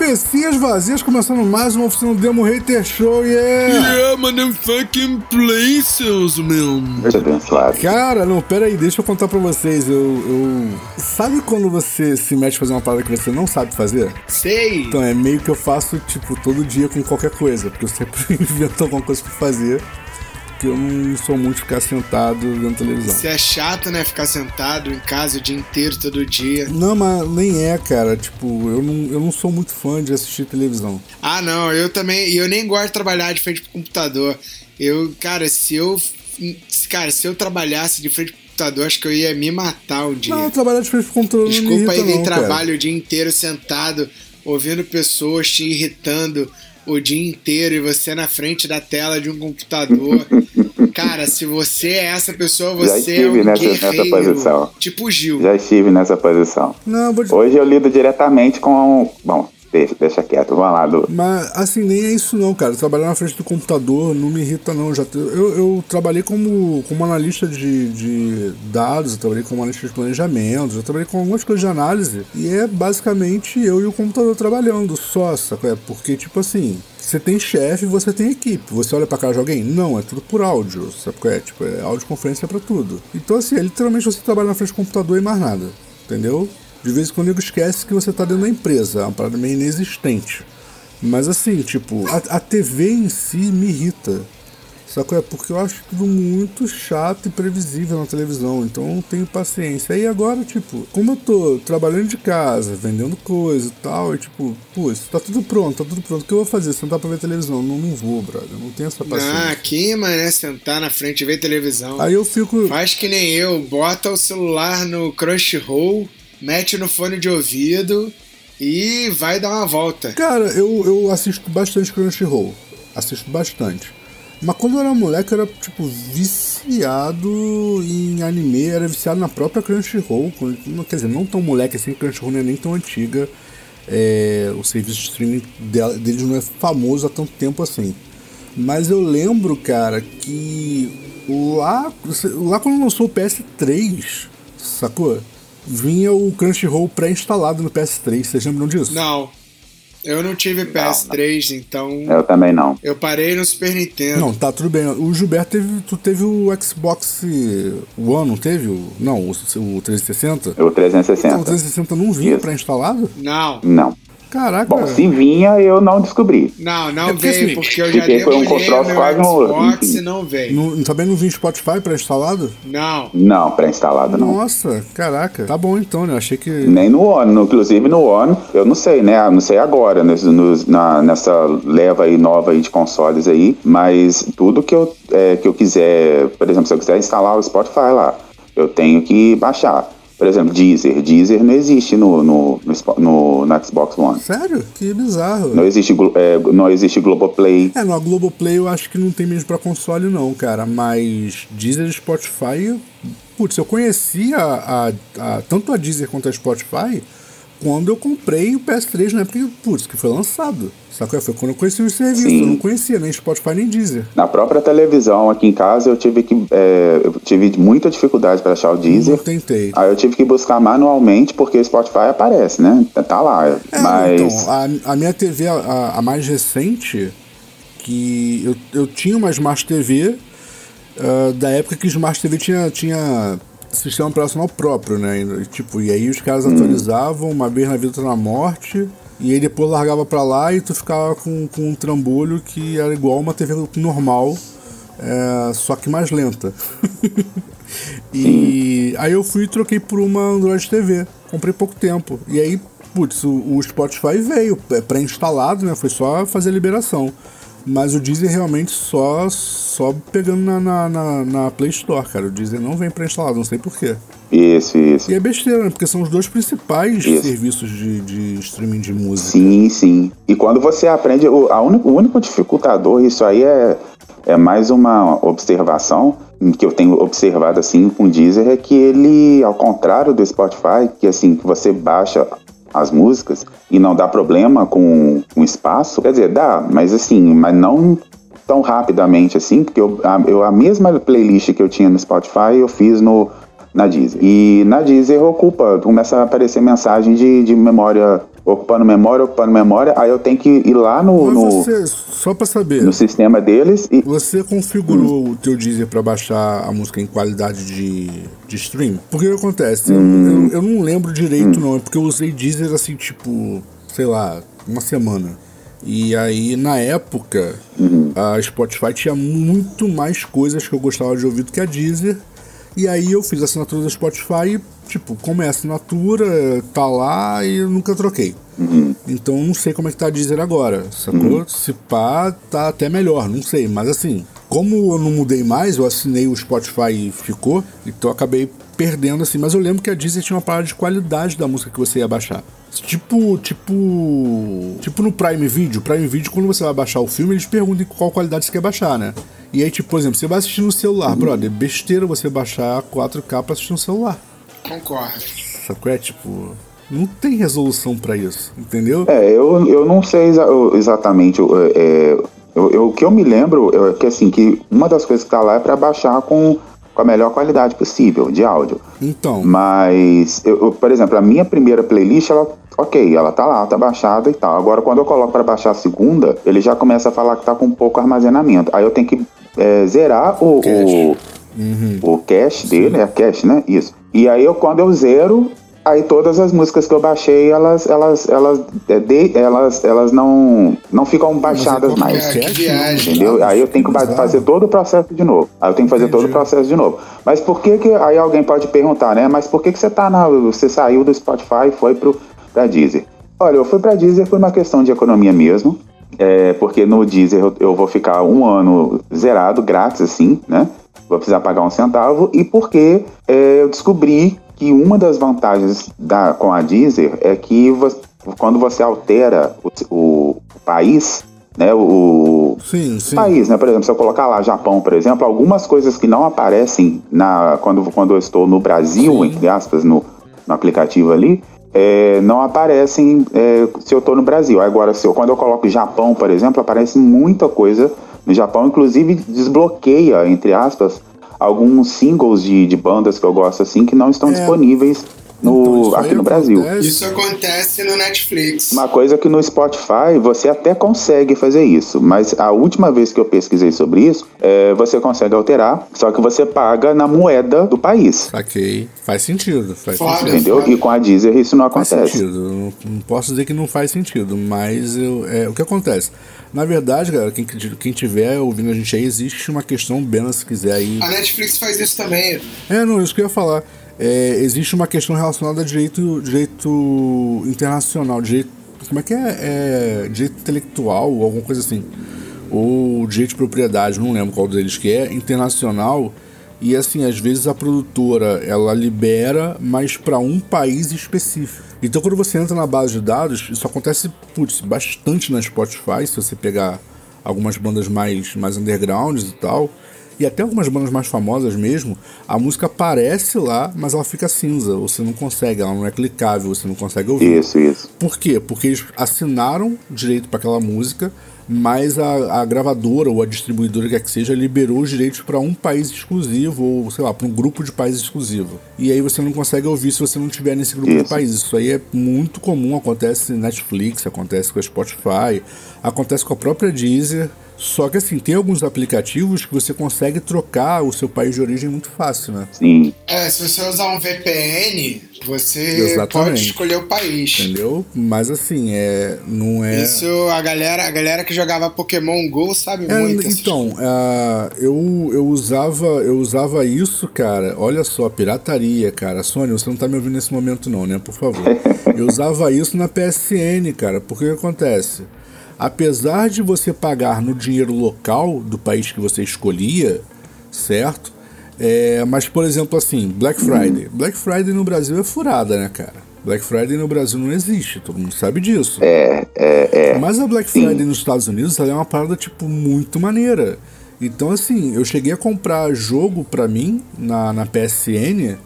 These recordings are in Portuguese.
Cabecinhas vazias, começando mais uma oficina do Demo Hater Show, yeah! Yeah, motherfucking places, meu. Abençoado. Cara, não, pera aí, deixa eu contar pra vocês. Eu, eu. Sabe quando você se mete a fazer uma parada que você não sabe fazer? Sei. Então é meio que eu faço, tipo, todo dia com qualquer coisa, porque eu sempre invento alguma coisa pra fazer. Porque eu não sou muito de ficar sentado vendo televisão. Você é chato, né? Ficar sentado em casa o dia inteiro, todo dia. Não, mas nem é, cara. Tipo, eu não, eu não sou muito fã de assistir televisão. Ah, não, eu também. E eu nem gosto de trabalhar de frente pro computador. Eu, cara, se eu. Cara, se eu trabalhasse de frente pro computador, acho que eu ia me matar um dia. Não, trabalhar de frente pro computador não me Desculpa irrita, aí quem não, cara. trabalha o dia inteiro sentado, ouvindo pessoas te irritando o dia inteiro e você na frente da tela de um computador. Cara, se você é essa pessoa, Já você é estive um nessa- nessa guerreiro. posição. Tipo o Gil. Já estive nessa posição. Não, vou te... Hoje eu lido diretamente com. Bom, deixa, deixa quieto. Vamos lá, do. Mas assim, nem é isso não, cara. Trabalhar na frente do computador não me irrita não. Já eu, eu trabalhei como, como analista de, de dados, eu trabalhei como analista de planejamento, já trabalhei com algumas coisas de análise. E é basicamente eu e o computador trabalhando só, sabe? É porque, tipo assim, você tem chefe, você tem equipe. Você olha pra cara de alguém? Não, é tudo por áudio, sabe qual é? Tipo, é audioconferência pra tudo. Então assim, é literalmente você trabalha na frente do computador e mais nada. Entendeu? De vez em quando nego esquece que você tá dentro da empresa. É uma parada meio inexistente. Mas assim, tipo, a, a TV em si me irrita. Sacou? É porque eu acho tudo muito chato e previsível na televisão. Então eu não tenho paciência. Aí agora, tipo, como eu tô trabalhando de casa, vendendo coisa e tal, e tipo, pô, isso tá tudo pronto, tá tudo pronto. O que eu vou fazer? Sentar pra ver televisão? Não, não vou, brother. Não tenho essa Ah, paciência. aqui, mané, sentar na frente e ver televisão. Aí eu fico. Faz que nem eu, bota o celular no Crunchyroll, mete no fone de ouvido e vai dar uma volta. Cara, eu, eu assisto bastante Crunchyroll. Assisto bastante. Mas quando eu era moleque, eu era, tipo, viciado em anime, era viciado na própria Crunchyroll. Quer dizer, não tão moleque assim, Crunchyroll não é nem tão antiga. É, o serviço de streaming dela- deles não é famoso há tanto tempo assim. Mas eu lembro, cara, que lá, lá quando lançou o PS3, sacou? Vinha o Crunchyroll pré-instalado no PS3, vocês lembram disso? Não, eu não tive PS3, então Eu também não. eu parei no Super Nintendo. Não, tá tudo bem. O Gilberto teve. Tu teve o Xbox One, não teve? O, não, o, o 360? O Então, o 360. 360 não vinha pré-instalado? Não, Não. Caraca. Bom, se vinha, eu não descobri. não, não É porque, veio, assim, porque eu já porque foi um meu quase um- Xbox e não veio. Não- também não vinha Spotify pré-instalado? Não. Não, pré-instalado não. Nossa, caraca. Tá bom então, né? Achei que. Nem no One, no- inclusive no One, eu não sei, né? Eu Não sei agora, nos- na- nessa leva aí nova aí de consoles aí, mas tudo que eu, é, que eu quiser, por exemplo, se eu quiser instalar o Spotify lá, eu tenho que baixar. Por exemplo, Deezer. Deezer não existe no, no, no, no- no Xbox One. Sério? Que bizarro. Não existe, é, não existe Globoplay. É, no Globoplay eu acho que não tem mesmo pra console, não, cara. Mas Deezer e Spotify. Putz, eu conhecia a- a- tanto a Deezer quanto a Spotify quando eu comprei o PS3 na época que, putz, que foi lançado. Sacou? Foi quando eu conheci os serviços. Sim. Eu não conhecia nem Spotify nem Deezer. Na própria televisão aqui em casa eu tive que é, eu tive muita dificuldade para achar o Deezer. tentei. Aí eu tive que buscar manualmente porque o Spotify aparece, né? Tá lá. É, mas então, a, a minha TV, a, a mais recente, que eu, eu tinha uma Smart TV, ah, da época que Smart TV tinha, tinha sistema operacional próprio, né? E, tipo, e aí os caras atualizavam uma vez na vida na morte, e aí depois largava pra lá e tu ficava com, com um trambolho que era igual uma TV normal, é, só que mais lenta. e aí eu fui e troquei por uma Android TV. Comprei pouco tempo. E aí, putz, o, o Spotify veio é pré-instalado, né? Foi só fazer a liberação. Mas o Deezer realmente só, só pegando na, na, na, na Play Store, cara. O Deezer não vem pré-instalado, não sei porquê. isso, isso. E é besteira, né? Porque são os dois principais Isso. serviços de, de streaming de música. Sim, sim. E quando você aprende, o, a único, o único dificultador, isso aí é, é mais uma observação que eu tenho observado assim com o Deezer, é que ele, ao contrário do Spotify, que assim, que você baixa as músicas e não dá problema com o espaço, quer dizer, dá, mas assim, mas não tão rapidamente assim, porque eu, a, eu, a mesma playlist que eu tinha no Spotify eu fiz no, na Deezer. E na Deezer ocupa, começa a aparecer mensagem de, de memória ocupando memória, ocupando memória, aí eu tenho que ir lá no. Mas no você, só pra saber. No sistema deles e. Você configurou hum. o teu Deezer pra baixar a música em qualidade de, de stream? Porque o que acontece? Hum. Eu, eu, não lembro direito, hum. não. É porque eu usei Deezer assim, tipo, sei lá, uma semana. E aí, na época, uhum. a Spotify tinha muito mais coisas que eu gostava de ouvir do que a Deezer. E aí eu fiz a assinatura do Spotify e, tipo, como é assinatura, tá lá e eu nunca troquei. Uhum. Então não sei como é que tá a Deezer agora, sacou? Uhum. Se pá, tá até melhor, não sei. Mas assim, como eu não mudei mais, eu assinei o Spotify e ficou, então eu acabei perdendo assim. Mas eu lembro que a Deezer tinha uma parada de qualidade da música que você ia baixar. Tipo, tipo. Tipo no Prime Video. Prime Video, quando você vai baixar o filme, eles perguntam qual qualidade você quer baixar, né? E aí, tipo, por exemplo, você vai assistir no celular, brother, besteira você baixar 4K pra assistir no celular. Concordo. Sacou? É tipo. Não tem resolução para isso, entendeu? É, eu, eu não sei exa exatamente. É, eu, eu, o que eu me lembro é que, assim, que uma das coisas que tá lá é para baixar com, com a melhor qualidade possível de áudio. Então. Mas, eu, eu, por exemplo, a minha primeira playlist, ela ok, ela tá lá, tá baixada e tal. Agora, quando eu coloco para baixar a segunda, ele já começa a falar que tá com pouco armazenamento. Aí eu tenho que é, zerar o, o, uhum. o cache dele, é cache, né? Isso. E aí eu, quando eu zero, aí todas as músicas que eu baixei, elas, elas, elas, é, de, elas, elas não, não ficam baixadas mais. É, viagem, entendeu? Aí eu tenho que fazer todo o processo de novo. Aí eu tenho que fazer Entendi. todo o processo de novo. Mas por que que, aí alguém pode perguntar, né? Mas por que que você tá na, você saiu do Spotify e foi pro, pra Deezer? Olha, eu fui pra Deezer por uma questão de economia mesmo. É, porque no Deezer eu, eu, vou ficar um ano zerado, grátis, assim, né? Vou precisar pagar um centavo. E porque é, eu descobri que uma das vantagens da, com a Deezer é que você, quando você altera o, o, país, né? O sim, sim. país, né? Por exemplo, se eu colocar lá Japão, por exemplo, algumas coisas que não aparecem na, quando, quando eu estou no Brasil, sim. entre aspas, no, no aplicativo ali, é, não aparecem é, se eu estou no Brasil. Agora, se eu, quando eu coloco Japão, por exemplo, aparece muita coisa no Japão, inclusive desbloqueia, entre aspas, alguns singles de, de bandas que eu gosto assim que não estão é. disponíveis no, então, aqui no Brasil. Isso acontece no Netflix. Uma coisa que no Spotify você até consegue fazer isso, mas a última vez que eu pesquisei sobre isso, é, você consegue alterar, só que você paga na moeda do país. Ok, faz sentido. Faz foda, sentido. Entendeu? Foda. E com a Deezer isso não acontece. Faz sentido. Não, não posso dizer que não faz sentido, mas eu, é, o que acontece? Na verdade, galera, quem, quem tiver ouvindo a gente aí, existe uma questão, Bena, se quiser aí. A Netflix faz isso também. É, não, isso que eu ia falar é, existe uma questão relacionada a direito, direito internacional, direito. Como é que é? é direito intelectual, alguma coisa assim. Ou direito de propriedade, não lembro qual deles que é, internacional. E assim, às vezes a produtora ela libera, mas para um país específico. Então quando você entra na base de dados, isso acontece putz, bastante na Spotify, se você pegar algumas bandas mais, mais undergrounds e tal e até algumas bandas mais famosas mesmo, a música aparece lá, mas ela fica cinza. Você não consegue, ela não é clicável, você não consegue ouvir. Isso, isso. Por quê? Porque eles assinaram direito para aquela música, mas a, a, gravadora ou a distribuidora que, é que seja liberou os direitos para um país exclusivo, ou sei lá, para um grupo de países exclusivo. E aí você não consegue ouvir se você não estiver nesse grupo Isso. de países. Isso aí é muito comum, acontece na Netflix, acontece com a Spotify, acontece com a própria Deezer. Só que assim, tem alguns aplicativos que você consegue trocar o seu país de origem muito fácil, né? Sim. É, se você usar um VPN, você Exatamente. pode escolher o país. Entendeu? Mas assim, é, não é. Isso a galera, a galera que jogava Pokémon GO sabe é, muito. Então, uh, eu, eu usava eu usava isso, cara. Olha só, pirataria, cara. Sônia, você não tá me ouvindo nesse momento, não, né? Por favor. eu usava isso na PSN, cara. Porque o que acontece? Apesar de você pagar no dinheiro local do país que você escolhia, certo? É, mas, por exemplo, assim, Black Friday. Black Friday no Brasil é furada, né, cara? Black Friday no Brasil não existe, todo mundo sabe disso. É, é, é. Mas a Black Friday Sim. nos Estados Unidos é uma parada, tipo, muito maneira. Então, assim, eu cheguei a comprar jogo pra mim na, na PSN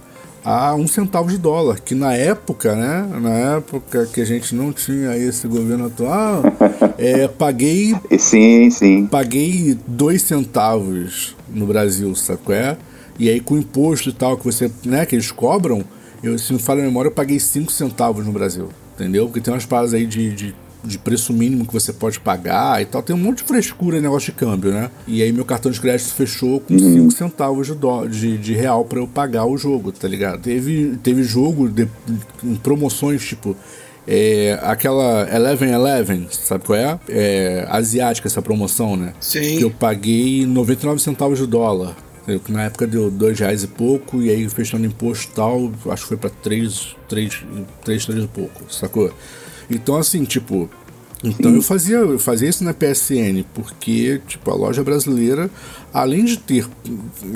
a um centavo de dólar, que na época, né? Na época que a gente não tinha esse governo atual, é, paguei. Sim, sim. Paguei dois centavos no Brasil, qual é? E aí com o imposto e tal que você, né, que eles cobram, eu, se não falha a memória, eu paguei cinco centavos no Brasil. Entendeu? Porque tem umas paradas aí de, de de preço mínimo que você pode pagar e tal. Tem um monte de frescura negócio de câmbio, né? E aí meu cartão de crédito fechou com 5 uhum. centavos de, dó, de, de real para eu pagar o jogo, tá ligado? Teve, teve jogo de, em promoções, tipo. É, aquela Eleven Eleven, sabe qual é? é? Asiática essa promoção, né? Sim. Que eu paguei 99 centavos de dólar. Que na época deu dois reais e pouco, e aí fechando imposto tal, acho que foi pra 3, 3, 3, 3 e pouco, sacou? Então, assim, tipo. Então eu fazia, eu fazia isso na PSN, porque, tipo, a loja brasileira, além de ter.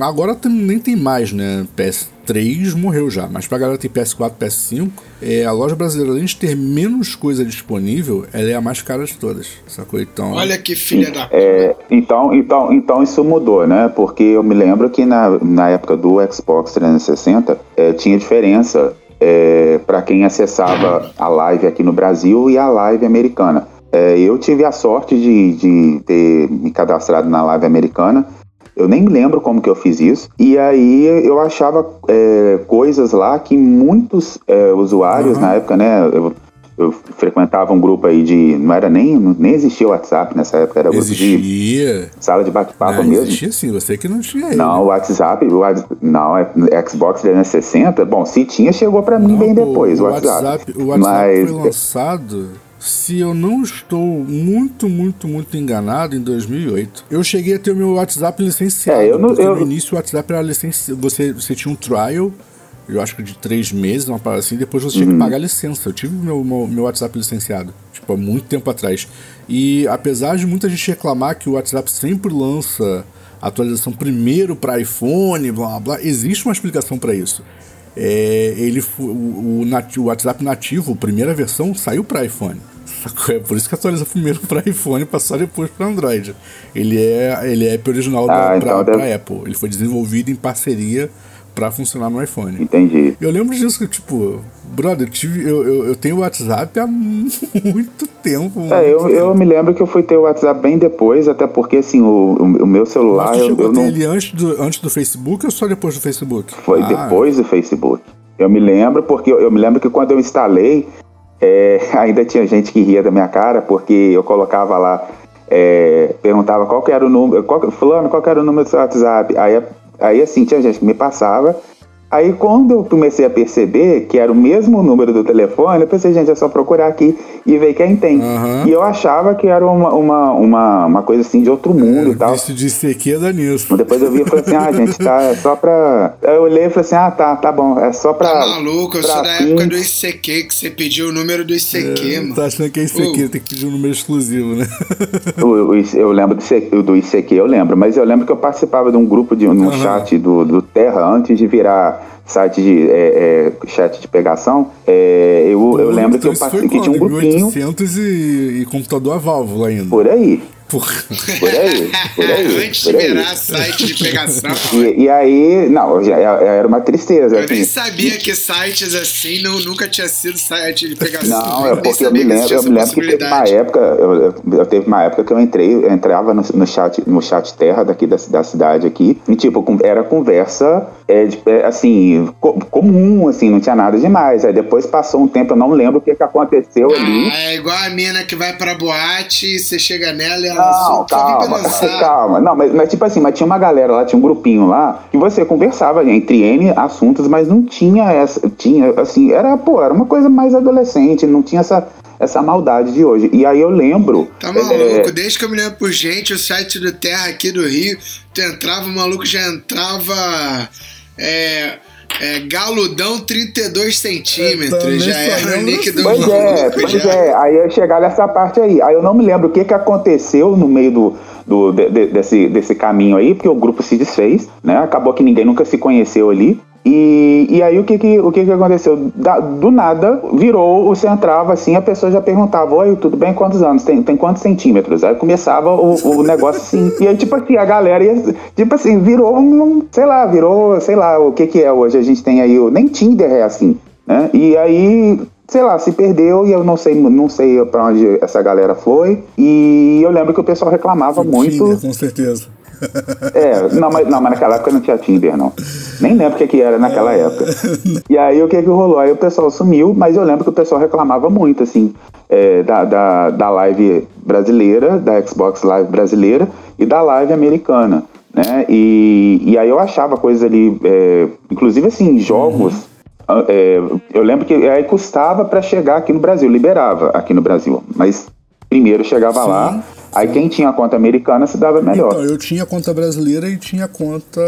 Agora tem, nem tem mais, né? PS3 morreu já, mas pra galera ter PS4, PS5, é, a loja brasileira, além de ter menos coisa disponível, ela é a mais cara de todas, sacou? Então. Olha que filha da. É, então, então, então isso mudou, né? Porque eu me lembro que na, na época do Xbox 360 é, tinha diferença é, para quem acessava a live aqui no Brasil e a live americana. É, eu tive a sorte de, de ter me cadastrado na live americana. Eu nem lembro como que eu fiz isso. E aí eu achava é, coisas lá que muitos é, usuários uhum. na época, né? Eu, eu frequentava um grupo aí de. Não era nem. Nem existia o WhatsApp nessa época, era existia. grupo de. Sala de bate-papo mesmo. Existia sim, você que não tinha aí. Não, o WhatsApp, o, não, é Xbox 360, bom, se tinha, chegou para mim não, bem depois, o, o WhatsApp. WhatsApp. O WhatsApp Mas, foi lançado. Se eu não estou muito, muito, muito enganado, em 2008, eu cheguei a ter o meu WhatsApp licenciado. É, eu não, eu... No início o WhatsApp era licenciado. Você, você tinha um trial eu acho que de três meses, uma parada assim, depois você uhum. tinha que pagar licença. Eu tive meu, meu, meu, WhatsApp licenciado, tipo, há muito tempo atrás. E apesar de muita gente reclamar que o WhatsApp sempre lança atualização primeiro para iPhone, blá blá blá, existe uma explicação para isso. É, ele, o, o, o, WhatsApp nativo, primeira versão, saiu para iPhone. É por isso que atualiza primeiro para iPhone e passou depois para Android. Ele é, ele é original ah, para então deve... Apple. Ele foi desenvolvido em parceria para funcionar no iPhone. Entendi. Eu lembro disso que, tipo, brother, eu, tive, eu, eu, eu tenho o WhatsApp há muito tempo. Muito é, eu, tempo. eu me lembro que eu fui ter o WhatsApp bem depois, até porque, assim, o, o meu celular. Mas tu chegou eu, eu não... ele antes do, antes do Facebook ou só depois do Facebook? Foi ah, depois do Facebook. Eu me lembro, porque eu, eu me lembro que quando eu instalei, é, ainda tinha gente que ria da minha cara, porque eu colocava lá. É, perguntava qual que era o número, qual, fulano, qual que era o número do seu WhatsApp? Aí Aí assim, tinha gente que me passava Aí quando eu comecei a perceber que era o mesmo número do telefone, eu pensei, gente, é só procurar aqui e ver quem tem. Uhum. E eu achava que era uma, uma, uma, uma coisa assim de outro mundo é, e tal. Isso de ICQ da nisso. Depois eu vi e falei assim, ah, gente, tá, é só pra. Aí eu olhei e falei assim, ah, tá, tá bom, é só pra. Tá maluco, eu sou da época do ICQ, que você pediu o número do ICQ, é, mano. Tá achando que é ICQ, uh. tem que pedir um número exclusivo, né? eu, eu lembro do ICQ, do ICQ, eu lembro, mas eu lembro que eu participava de um grupo, de um uhum. chat do, do Terra antes de virar site de é, é, chat de pegação, é, eu, eu lembro que eu passei que tinha um grupinho. 1800 e, e computador a válvula ainda. Por aí. Por... por aí, por aí. Antes por de aí. virar site de pegação. E, e, aí, não, já era uma tristeza. Eu assim. nem sabia que sites assim não, nunca tinha sido site de pegação. Não, é porque eu me lembro, eu me lembro que teve uma época, eu, eu, teve uma época que eu entrei, eu entrava no, no, chat, no chat terra daqui da, da cidade aqui, e tipo, era conversa é, é, assim, co comum, assim, não tinha nada demais. Aí depois passou um tempo, eu não lembro o que, que aconteceu ah, ali. É igual a mina que vai pra boate, você chega nela e ela não, calma, calma. Não, mas, mas, tipo assim, mas tinha uma galera lá, tinha um grupinho lá, que você conversava entre N assuntos, mas não tinha essa. Tinha, assim, era, pô, era uma coisa mais adolescente, não tinha essa essa maldade de hoje. E aí eu lembro. Tá maluco, é... desde que eu me lembro por gente, o site do Terra aqui do Rio, tu entrava, o maluco já entrava é, é, galudão 32 centímetros, já era o nick do Pois é, pois já. é. Aí eu chegar nessa parte aí. Aí eu não me lembro o que, que aconteceu no meio do, do, de, desse, desse caminho aí, porque o grupo se desfez, né? Acabou que ninguém nunca se conheceu ali. E, e aí o que que, o que, que aconteceu? Da- do nada, virou, você entrava assim, a pessoa já perguntava, oi, tudo bem, quantos anos? Tem, tem quantos centímetros? Aí começava o, o negócio assim. E aí, tipo assim, a galera ia, tipo assim, virou um, sei lá, virou, sei lá, o que que é hoje? A gente tem aí, o, nem Tinder é assim, né? E aí, sei lá, se perdeu e eu não sei, não sei pra onde essa galera foi. E eu lembro que o pessoal reclamava muito. Tinder, com certeza. É, não mas, não, mas naquela época não tinha Tinder, não. Nem lembro o que, que era naquela época. E aí o que que rolou? Aí o pessoal sumiu, mas eu lembro que o pessoal reclamava muito, assim, é, da, da, da live brasileira, da Xbox Live brasileira e da live americana, né? E, e aí eu achava coisas ali, é, inclusive assim, jogos. ah, é, eu lembro que aí custava para chegar aqui no Brasil, liberava aqui no Brasil, mas primeiro chegava Sim, lá, aí quem tinha conta americana se dava melhor. Então, eu tinha conta brasileira e tinha conta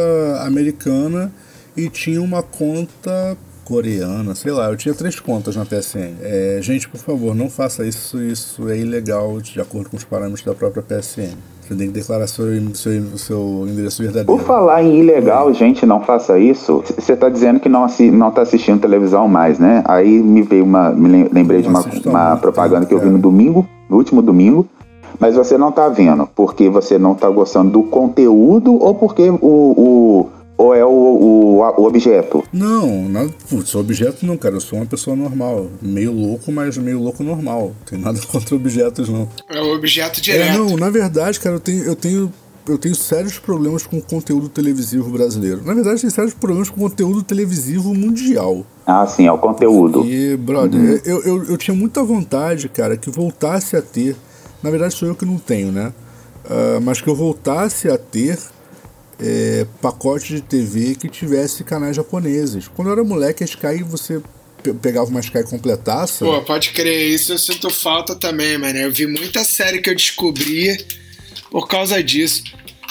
americana e tinha uma conta coreana, sei lá, eu tinha três contas na PSN. É, gente, por favor, não faça isso, isso é ilegal de acordo com os parâmetros da própria PSN. Você tem que declarar seu, seu, seu endereço verdadeiro. Por falar em ilegal, gente, não faça isso. Você tá dizendo que não, assi não tá assistindo televisão mais, né? Aí me veio uma. Me lem- lembrei de Não uma, há uma muito propaganda tempo, que eu vi no domingo, no último domingo. Mas você não tá vendo porque você não tá gostando do conteúdo ou porque o. o ou é o, o, o objeto? Não, nada, putz, objeto não, cara. Eu sou uma pessoa normal. Meio louco, mas meio louco normal. Não tem nada contra objetos, não. É o objeto É, direto. não, na verdade, cara, eu tenho, eu tenho, eu tenho sérios problemas com o conteúdo televisivo brasileiro. Na verdade, tem sérios problemas com o conteúdo televisivo mundial. Ah, sim, é o conteúdo. E, brother, eu, eu, eu tinha muita vontade, cara, que voltasse a ter. Na verdade, sou eu que não tenho, né? Ah, mas que eu voltasse a ter é, pacote de TV que tivesse canais japoneses. Quando eu era moleque, a Sky, você pe- pegava uma Sky completaça. Pô, pode crer, isso eu sinto falta também, mano. Eu vi muita série que eu descobri por causa disso.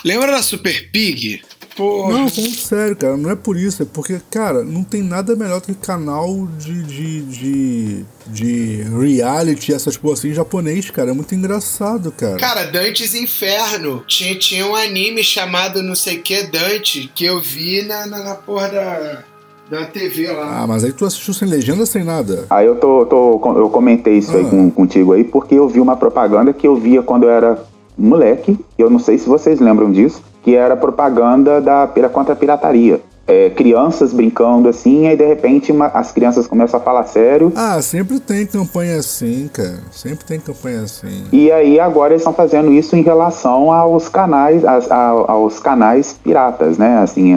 Lembra da Super Pig? Pô, Não, falando sério, cara, não é por isso, é porque, cara, não tem nada melhor do que canal de, de, de, de reality, essas porra assim, japonês, cara, é muito engraçado, cara. Cara, Dantes Inferno. Tinha, tinha um anime chamado não sei que Dante que eu vi na, na, na porra da, da TV lá. Ah, mas aí tu assistiu sem legenda, sem nada. Aí eu tô, tô- eu comentei isso aí Ah. com, contigo aí porque eu vi uma propaganda que eu via quando eu era moleque. Eu não sei se vocês lembram disso, que era propaganda da contra a pirataria. É, crianças brincando assim, aí de repente uma- as crianças começam a falar sério. Ah, sempre tem campanha assim, cara, sempre tem campanha assim. E aí agora eles estão fazendo isso em relação aos canais, as- a- aos canais piratas, né? Assim,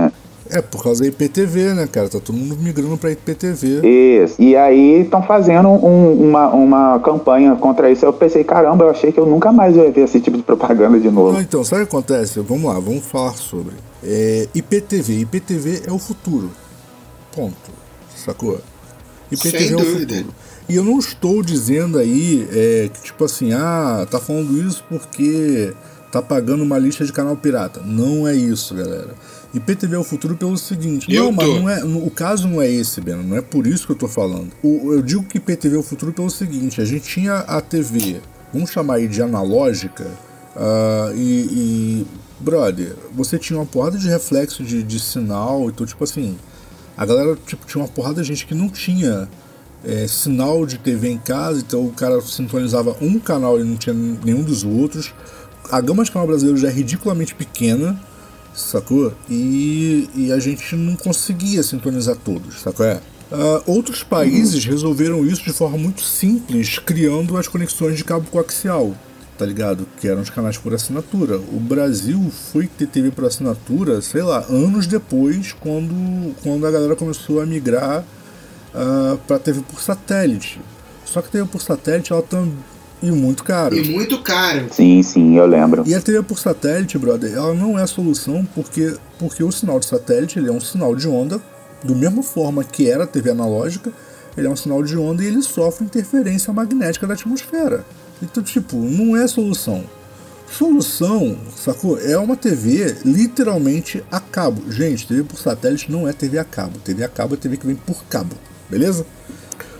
é, por causa da IPTV, né, cara, tá todo mundo migrando pra IPTV. Isso. E aí estão fazendo um- uma, uma campanha contra isso. Eu pensei, caramba, eu achei que eu nunca mais ia ver esse tipo de propaganda de novo. Não, então, sabe o que acontece? Vamos lá, vamos falar sobre. É, IPTV. IPTV é o futuro. Ponto. Sacou? IPTV Sem é o dúvida. futuro. E eu não estou dizendo aí é, que, tipo assim, ah, tá falando isso porque tá pagando uma lista de canal pirata. Não é isso, galera. IPTV é o futuro pelo seguinte. Eu não, mas não é, o caso não é esse, Beno. Não é por isso que eu tô falando. O- eu digo que IPTV é o futuro pelo seguinte: a gente tinha a TV, vamos chamar aí de analógica, ah, e, e, brother, você tinha uma porrada de reflexo de, de sinal, então, tipo assim, a galera tipo, tinha uma porrada de gente que não tinha é, sinal de TV em casa, então o cara sintonizava um canal e não tinha nenhum dos outros. A gama de canal brasileiro já é ridiculamente pequena, sacou? E, e a gente não conseguia sintonizar todos, sacou? É? Ah, outros países resolveram isso de forma muito simples, criando as conexões de cabo coaxial, tá ligado? Que eram os canais por assinatura. O Brasil foi ter TV por assinatura, sei lá, anos depois, quando, quando a galera começou a migrar uh, para TV por satélite. Só que a TV por satélite ela tá e muito caro. E muito caro. Sim, sim, eu lembro. E a TV por satélite, brother, ela não é a solução porque, porque o sinal de satélite ele é um sinal de onda, do mesma forma que era a TV analógica, ele é um sinal de onda e ele sofre interferência magnética da atmosfera. Então, tipo, não é solução. Solução, sacou? É uma TV literalmente a cabo. Gente, TV por satélite não é TV a cabo. TV a cabo é TV que vem por cabo, beleza?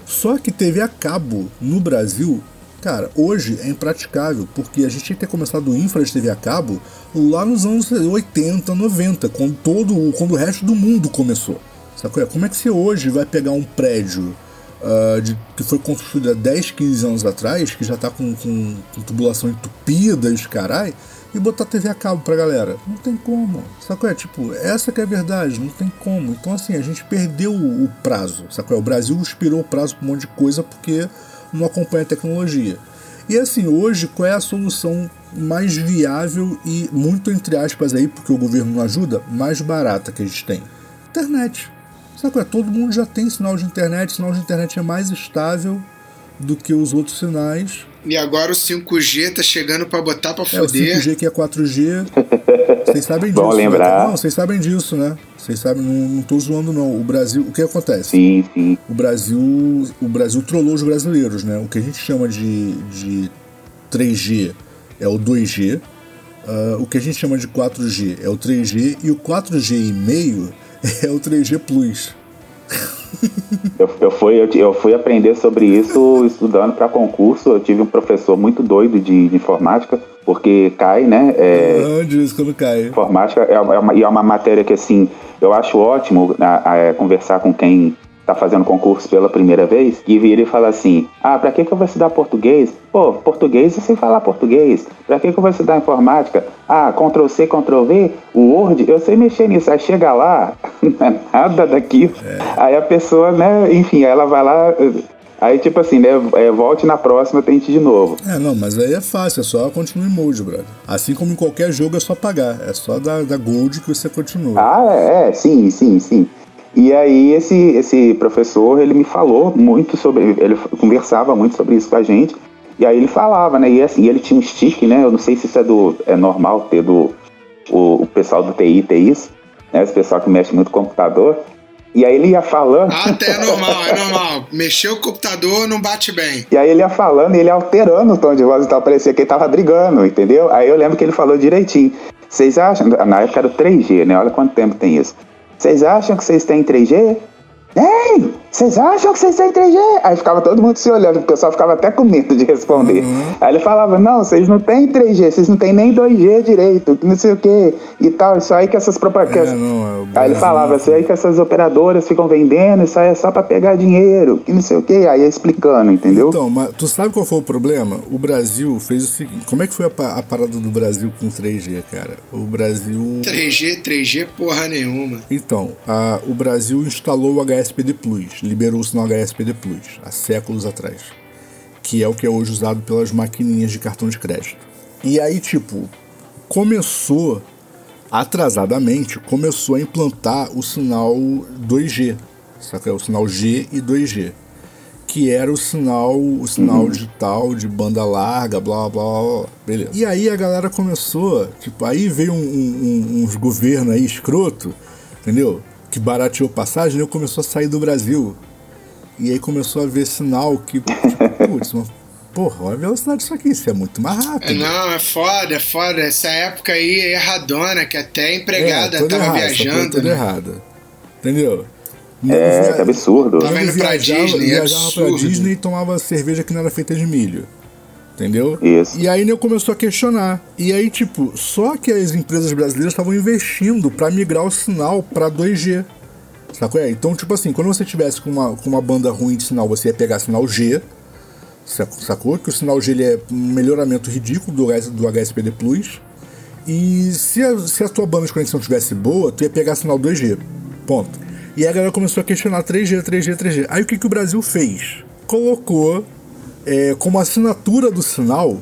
Só que TV a cabo no Brasil, cara, hoje é impraticável, porque a gente tinha que ter começado o infra de TV a cabo lá nos anos 80, 90, quando todo, quando o resto do mundo começou. Sacou? Como é que você hoje vai pegar um prédio uh, de, que foi construído há 10, 15 anos atrás, que já tá com, com, com tubulação entupida e os carai, e botar TV a cabo pra galera? Não tem como. Sacou? É tipo, essa que é a verdade, não tem como. Então, assim, a gente perdeu o prazo. Sacou? O Brasil expirou o prazo pra um monte de coisa porque não acompanha a tecnologia. E assim, hoje, qual é a solução mais viável e, muito entre aspas aí, porque o governo não ajuda, mais barata que a gente tem? Internet. Sabe qual é? Todo mundo já tem sinal de internet, sinal de internet é mais estável do que os outros sinais. E agora o 5G tá chegando para botar para foder. É, o 5G que é 4G. Vocês sabem disso. Bom né? lembrar. Não, vocês sabem disso, né? Vocês sabem, não, não tô zoando não. O Brasil, o que acontece? Sim, sim. O Brasil, o Brasil trollou os brasileiros, né? O que a gente chama de, de 3G é o 2G. Uh, o que a gente chama de 4G é o 3G e o 4G e meio é o 3G Plus. Eu, eu, fui, eu, eu, fui aprender sobre isso estudando para concurso. Eu tive um professor muito doido de, de informática, porque cai, né? É, isso quando cai? Informática é uma, é uma matéria que, assim, eu acho ótimo a, a, conversar com quem tá fazendo concurso pela primeira vez e vira e fala assim: Ah, pra que, que eu vou estudar português? Pô, português é sem falar português. Pra que, que eu vou estudar informática? Ah, Ctrl C, Ctrl V, o Word, eu sei mexer nisso. Aí chega lá, não é nada daquilo. É. Aí a pessoa, né, enfim, ela vai lá. Aí, tipo assim, né? É, volte na próxima, tente de novo. É, não, mas aí é fácil, é só continuar emoji, brother. Assim como em qualquer jogo é só pagar. É só dar, dar gold que você continua. Ah, é, é sim, sim, sim. E aí esse, esse professor, ele me falou muito sobre, ele conversava muito sobre isso com a gente, e aí ele falava, né, e assim, ele tinha um stick, né, eu não sei se isso é, do, é normal ter do, o, o pessoal do TI ter isso, né, esse pessoal que mexe muito com computador, e aí ele ia falando. Ah, até é normal, é normal. Mexeu o computador não bate bem. E aí ele ia falando e ele alterando o tom de voz e tal, parecia que ele tava brigando, entendeu? Aí eu lembro que ele falou direitinho. Vocês acham? Na época era o 3G, né? Olha quanto tempo tem isso. Vocês acham que vocês têm 3G? Ei, vocês acham que vocês têm 3G? Aí ficava todo mundo se olhando, o pessoal ficava até com medo de responder. Uhum. Aí ele falava, não, vocês não têm 3G, vocês não têm nem 2G direito, não sei o que e tal. Isso aí que essas propagandas. É, é aí ele falava, isso aí que essas operadoras ficam vendendo, isso aí é só pra pegar dinheiro, que não sei o que. Aí ia explicando, entendeu? Então, mas tu sabe qual foi o problema? O Brasil fez o seguinte. Como é que foi a, a parada do Brasil com 3G, cara? O Brasil. 3G, 3G, porra nenhuma. Então, a, o Brasil instalou o HSPD Plus liberou o sinal HSPD Plus há séculos atrás, que é o que é hoje usado pelas maquininhas de cartão de crédito. E aí, tipo, começou atrasadamente, começou a implantar o sinal 2G, saca? O sinal G e 2G, que era o sinal, o sinal uhum. digital de banda larga, blá, blá blá, beleza. E aí a galera começou, tipo, aí veio um, um, uns governos aí escroto, entendeu? Que barateou passagem, eu começou a sair do Brasil. E aí começou a ver sinal que, tipo, putz, porra, olha a velocidade disso aqui, isso é muito mais rápido. Não, é foda, é foda. Essa época aí é erradona, que até a empregada é, tava errado, viajando. Tudo né? errada. Entendeu? É, via... que absurdo. Tava indo pra Disney, viajava absurdo. pra Disney e tomava cerveja que não era feita de milho. Entendeu? Isso. E aí eu começou a questionar. E aí, tipo, só que as empresas brasileiras estavam investindo para migrar o sinal para 2G. Sacou? É? Então, tipo assim, quando você tivesse com uma, com uma banda ruim de sinal, você ia pegar sinal G. Sacou? Que o sinal G ele é um melhoramento ridículo do, do HSPD Plus. E se a, se a tua banda de conexão tivesse boa, tu ia pegar sinal 2G. Ponto. E aí a galera começou a questionar 3G, 3G, 3G. Aí o que, que o Brasil fez? Colocou é, como assinatura do sinal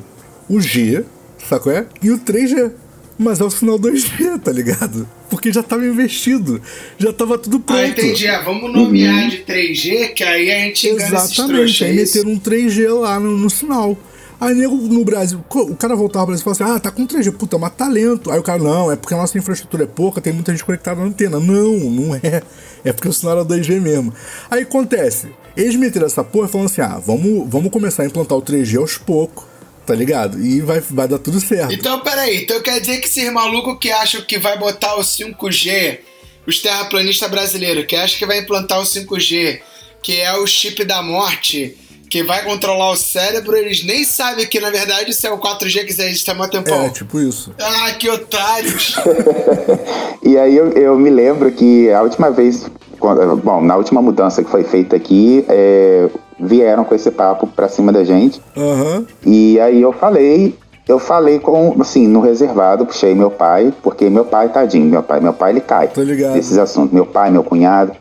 o G, sacou? É? E o 3G. Mas é o sinal 2G, tá ligado? Porque já tava investido, já tava tudo pronto. Ah, entendi. Ah, vamos nomear uhum. de 3G, que aí a gente engana Exatamente, aí é meteram um 3G lá no, no sinal. Aí nego no Brasil, o cara voltava para Brasil e falava assim: ah, tá com 3G, puta, mas talento. Aí o cara, não, é porque a nossa infraestrutura é pouca, tem muita gente conectada na antena. Não, não é. É porque o sinal era 2G mesmo. Aí acontece, eles meteram essa porra falando assim: ah, vamos, vamos começar a implantar o 3G aos poucos. Tá ligado? E vai, vai dar tudo certo. Então, peraí. Então quer dizer que esses malucos que acham que vai botar o 5G, os terraplanistas brasileiros que acham que vai implantar o 5G, que é o chip da morte, que vai controlar o cérebro, eles nem sabem que na verdade isso é o 4G que existe há muito tempão. É, tipo isso. Ah, que otários! E aí eu, eu me lembro que a última vez, quando- bom, na última mudança que foi feita aqui, é, vieram com esse papo pra cima da gente. Aham. E aí eu falei, eu falei com, assim, no reservado, puxei meu pai, porque meu pai, tadinho, meu pai, meu pai ele cai Tô ligado. nesses assuntos, meu pai, meu cunhado.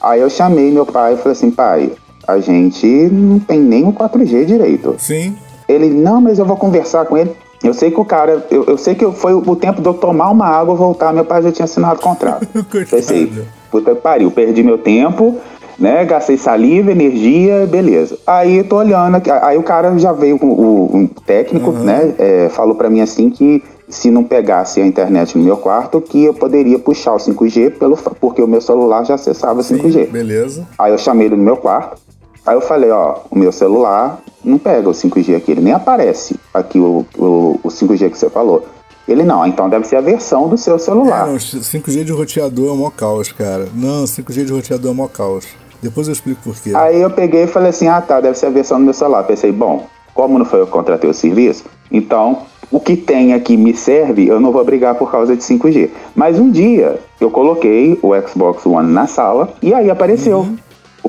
Aí eu chamei meu pai e falei assim, pai, a gente não tem nem o 4G direito. Sim. Ele, não, mas eu vou conversar com ele. Eu sei que o cara, eu, eu sei que foi o tempo de eu tomar uma água, voltar, meu pai já tinha assinado o contrato. Pensei, puta que pariu, perdi meu tempo, né? Gastei saliva, energia, beleza. Aí eu tô olhando, aí o cara já veio com o, um técnico, né? é, falou pra mim assim que se não pegasse a internet no meu quarto, que eu poderia puxar o 5G pelo, porque o meu celular já acessava 5G. Beleza. Aí eu chamei ele no meu quarto. Aí eu falei, ó, o meu celular não pega o 5G aqui, ele nem aparece aqui o, o, o 5G que você falou. Ele não, então deve ser a versão do seu É, celular. não, 5G de roteador é mó caos, cara. Não, 5G de roteador é mó caos. Depois eu explico por quê. Aí eu peguei e falei assim, ah tá, deve ser a versão do meu celular. Pensei, bom, como não foi eu que contratei o serviço, então o que tem aqui me serve, eu não vou brigar por causa de 5G. Mas um dia eu coloquei o Xbox One na sala e aí apareceu Uhum.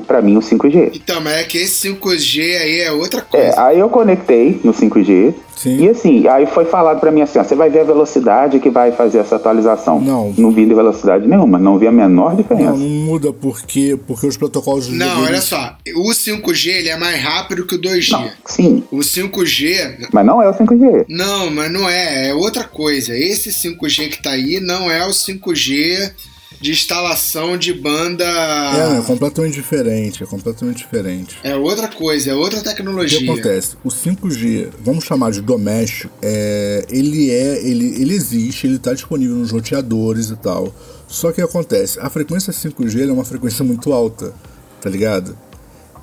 Para mim o 5G. Então, mas é que esse 5G aí é outra É, coisa. aí eu conectei no 5G. Sim. E assim, aí foi falado pra mim assim, ó, você vai ver a velocidade que vai fazer essa atualização. Não. Não vi de velocidade nenhuma, não vi a menor diferença. Não, não muda porque, porque os protocolos Não, deles- olha só. O 5G ele é mais rápido que o 2G. Sim, O 5G. mas não é o 5G. Não, mas não é. É outra coisa. Esse 5G que tá aí não é o 5G de instalação de banda. É, é completamente diferente, é completamente diferente. É outra coisa, é outra O que tecnologia. acontece? O 5G, vamos chamar de doméstico, é, ele é, ele, ele existe, ele está disponível nos roteadores e tal. Só que acontece, a frequência 5G ela é uma frequência muito alta, tá ligado?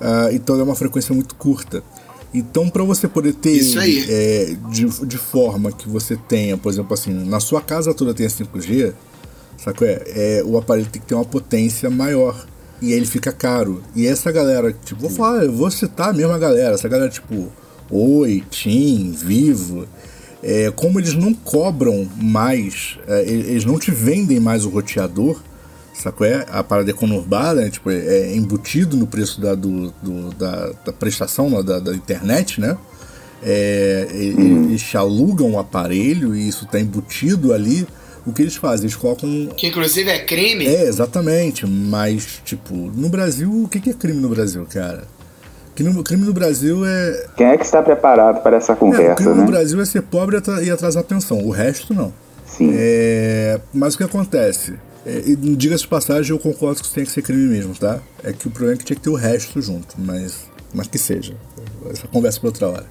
Ah, então é uma frequência muito curta. Então, para você poder ter é, de, de forma que você tenha, por exemplo, assim, na sua casa toda tenha 5G, Saco é? é? O aparelho tem que ter uma potência maior. E aí ele fica caro. E essa galera, tipo, vou falar, eu vou citar a mesma galera, essa galera, tipo, Oi, Tim, Vivo. É, como eles não cobram mais, é, eles não te vendem mais o roteador, sacou? É? A parada é conurbada, né? tipo, é embutido no preço da, do, do- da, da prestação né? da, da internet, né? É, Eles te alugam o aparelho e isso está embutido ali. O que eles fazem? Eles colocam. Que inclusive é crime. É, exatamente. Mas, tipo, no Brasil, o que é crime no Brasil, cara? Crime, crime no Brasil é. Quem é que está preparado para essa é o conversa, crime né? no Brasil é ser pobre e atra- atrasar a pensão. O resto, não. Sim. É, mas o que acontece? É, e diga-se de passagem, eu concordo que isso tem que ser crime mesmo, tá? É que o problema é que tinha que ter o resto junto, mas, mas que seja. Essa conversa para outra hora.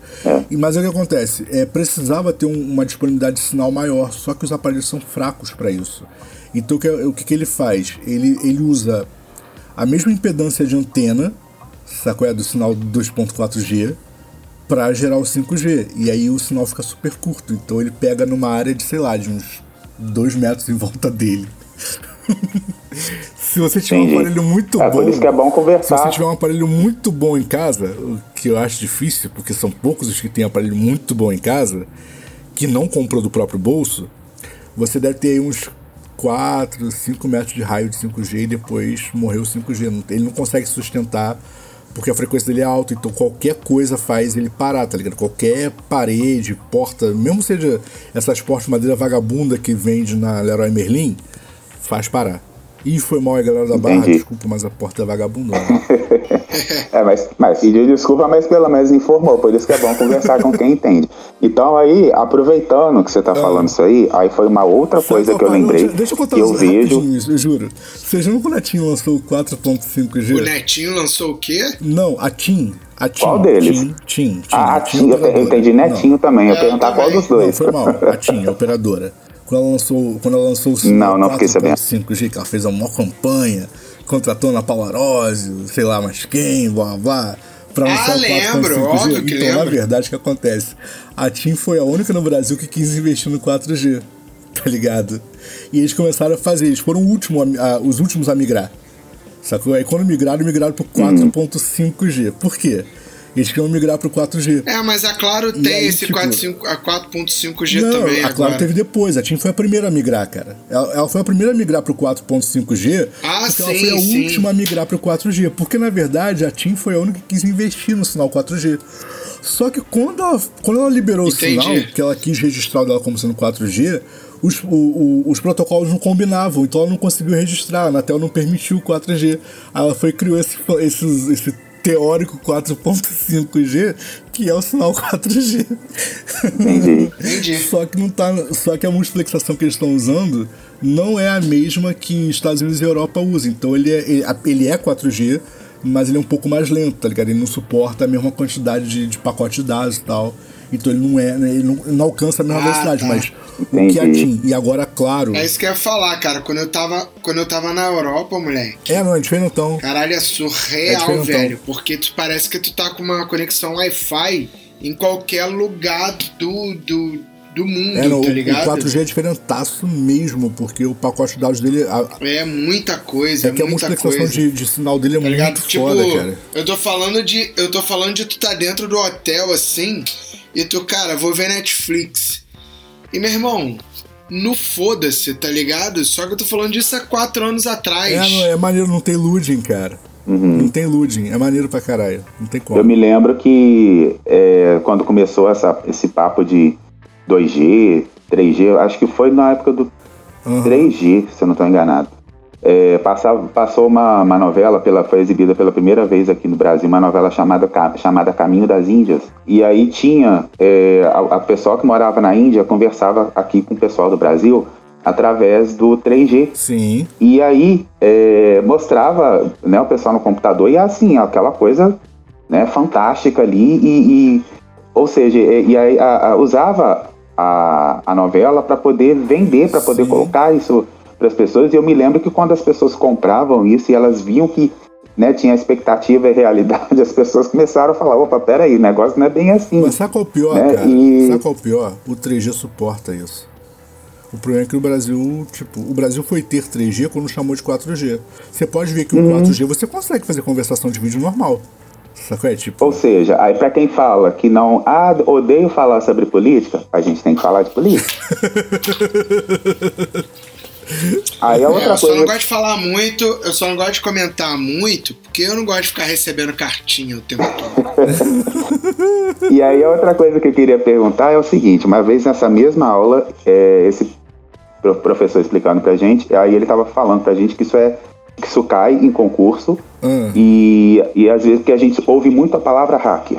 E, mas o que acontece? É, precisava ter um- uma disponibilidade de sinal maior, só que os aparelhos são fracos para isso. Então o que, o que, que ele faz? Ele, ele usa a mesma impedância de antena, sacou? É do sinal 2.4G, para gerar o 5G. E aí o sinal fica super curto. Então ele pega numa área de, sei lá, de uns 2 metros em volta dele. Se você tiver um Entendi. aparelho muito É bom. por isso que é bom Se conversar. você tiver um aparelho muito bom em casa, que eu acho difícil, porque são poucos os que têm aparelho muito bom em casa, que não comprou do próprio bolso, você deve ter uns 4, 5 metros de raio de 5G e depois morreu o 5G. Não- Ele não consegue sustentar porque a frequência dele é alta, então qualquer coisa faz ele parar, tá ligado? Qualquer parede, porta, mesmo seja essas portas de madeira vagabunda que vende na Leroy Merlin, faz parar. E foi mal aí, galera da Barra, Entendi. desculpa, mas a porta é vagabundona. É, mas, mas pediu desculpa, mas pelo menos informou. Por isso que é bom conversar com quem entende. Então aí, aproveitando que você tá falando isso aí, aí foi uma outra coisa Sabe que eu qual- lembrei. Deixa, deixa eu contar que eu vejo. eu juro. Vocês lembram quando a TIM lançou o 4.5G? O Netinho lançou o quê? Não, a TIM. A TIM. Qual deles? TIM, TIM. TIM Ah, a a TIM Tim, eu, eu entendi netinho também. Eu É, perguntar qual também. dos dois. Não, foi mal. A TIM, a operadora. Quando ela lançou, quando ela lançou o Não, não fiquei sabendo. 4.5G, que ela fez uma maior campanha, contratou na Paula Arósio, sei lá mais quem, blá blá blá. Pra Ah, lançar o lembro, 4.5G. óbvio que então, na lembro. verdade, o que acontece? A TIM foi a única no Brasil que quis investir no 4G. Tá ligado? E eles começaram a fazer, eles foram o último a- a- os últimos a migrar. Sacou? Aí quando migraram, migraram pro 4.5G. Por quê? Eles queriam migrar pro 4G. É, mas a Claro E tem aí, esse tipo, 4.5 a 4.5G Não, também a Claro agora. teve depois. A TIM foi a primeira a migrar, cara. Ela, ela foi a primeira a migrar pro 4.5G. Ah, porque ela sim, foi a sim. última a migrar pro 4G. Porque, na verdade, a TIM foi a única que quis investir no sinal 4G. Só que quando ela, quando ela liberou Entendi. o sinal, que ela quis registrar o dela como sendo 4G, os, o- o- os protocolos não combinavam, então ela não conseguiu registrar, a Anatel não permitiu o 4G. Aí ela foi criou esse, esse, esse teórico 4.5G, que é o sinal 4G. Entendi. Entendi. Só que não tá. Só que a multiplexação que eles estão usando não é a mesma que Estados Unidos e Europa usam. Então ele é, ele, ele é 4G, mas ele é um pouco mais lento, tá ligado? Ele não suporta a mesma quantidade de, de pacote de dados e tal. Então ele não é. né, Ele não, não alcança a mesma Ah, velocidade, tá. mas o que a Entendi. TIM, e agora, claro. É isso que eu ia falar, cara. Quando eu tava, quando eu tava na Europa, moleque. É, não, é diferentão. Caralho, é É surreal, diferentão. velho. Porque tu parece que tu tá com uma conexão Wi-Fi em qualquer lugar do, do, do mundo, É, não, tá o, o ligado? 4G é diferentaço mesmo, porque o pacote de dados dele. a- É muita coisa, é que a coisa. de, de sinal dele é Tá ligado? muito Tipo, foda, cara. eu tô falando de. Eu tô falando de tu tá dentro do hotel assim, e tu, cara, vou ver Netflix. E meu irmão, no foda-se, tá ligado? Só que eu tô falando disso há quatro anos atrás. É, é maneiro, não tem luding, cara. Não tem luding, é maneiro pra caralho. Não tem como. Eu me lembro que é, quando começou essa, esse papo de 2G, 3G, eu acho que foi na época do Aham. 3G, se eu não estou enganado. É, passou uma, uma novela, pela, foi exibida pela primeira vez aqui no Brasil, uma novela chamada, chamada Caminho das Índias. E aí tinha é, a, a pessoa que morava na Índia conversava aqui com o pessoal do Brasil através do 3G. Sim. E aí é, mostrava né, o pessoal no computador e assim, aquela coisa né, fantástica ali. E, e- ou seja, e, e aí a- a- usava a, a novela para poder vender, para poder colocar isso para as pessoas. E eu me lembro que quando as pessoas compravam isso e elas viam que né, tinha expectativa e realidade, as pessoas começaram a falar: opa, peraí, o negócio não é bem assim. Mas sabe qual é o pior, É, cara? e- Sabe qual é o pior? O 3G suporta isso. O problema é que o Brasil, tipo, o Brasil foi ter 3G quando chamou de 4G. Você pode ver que o Uhum. 4G você consegue fazer conversação de vídeo normal. Sacou? É tipo. Ou seja, aí para quem fala que não, ah, odeio falar sobre política, a gente tem que falar de política. aí É, outra eu só não coisa. gosto de falar muito, eu só não gosto de comentar muito, porque eu não gosto de ficar recebendo cartinha o tempo todo. E aí a outra coisa que eu queria perguntar é o seguinte: uma vez nessa mesma aula, é, esse pro- professor explicando pra gente, aí ele tava falando pra gente que isso é que isso cai em concurso Ah, e, e às vezes que a gente ouve muito a palavra hacker,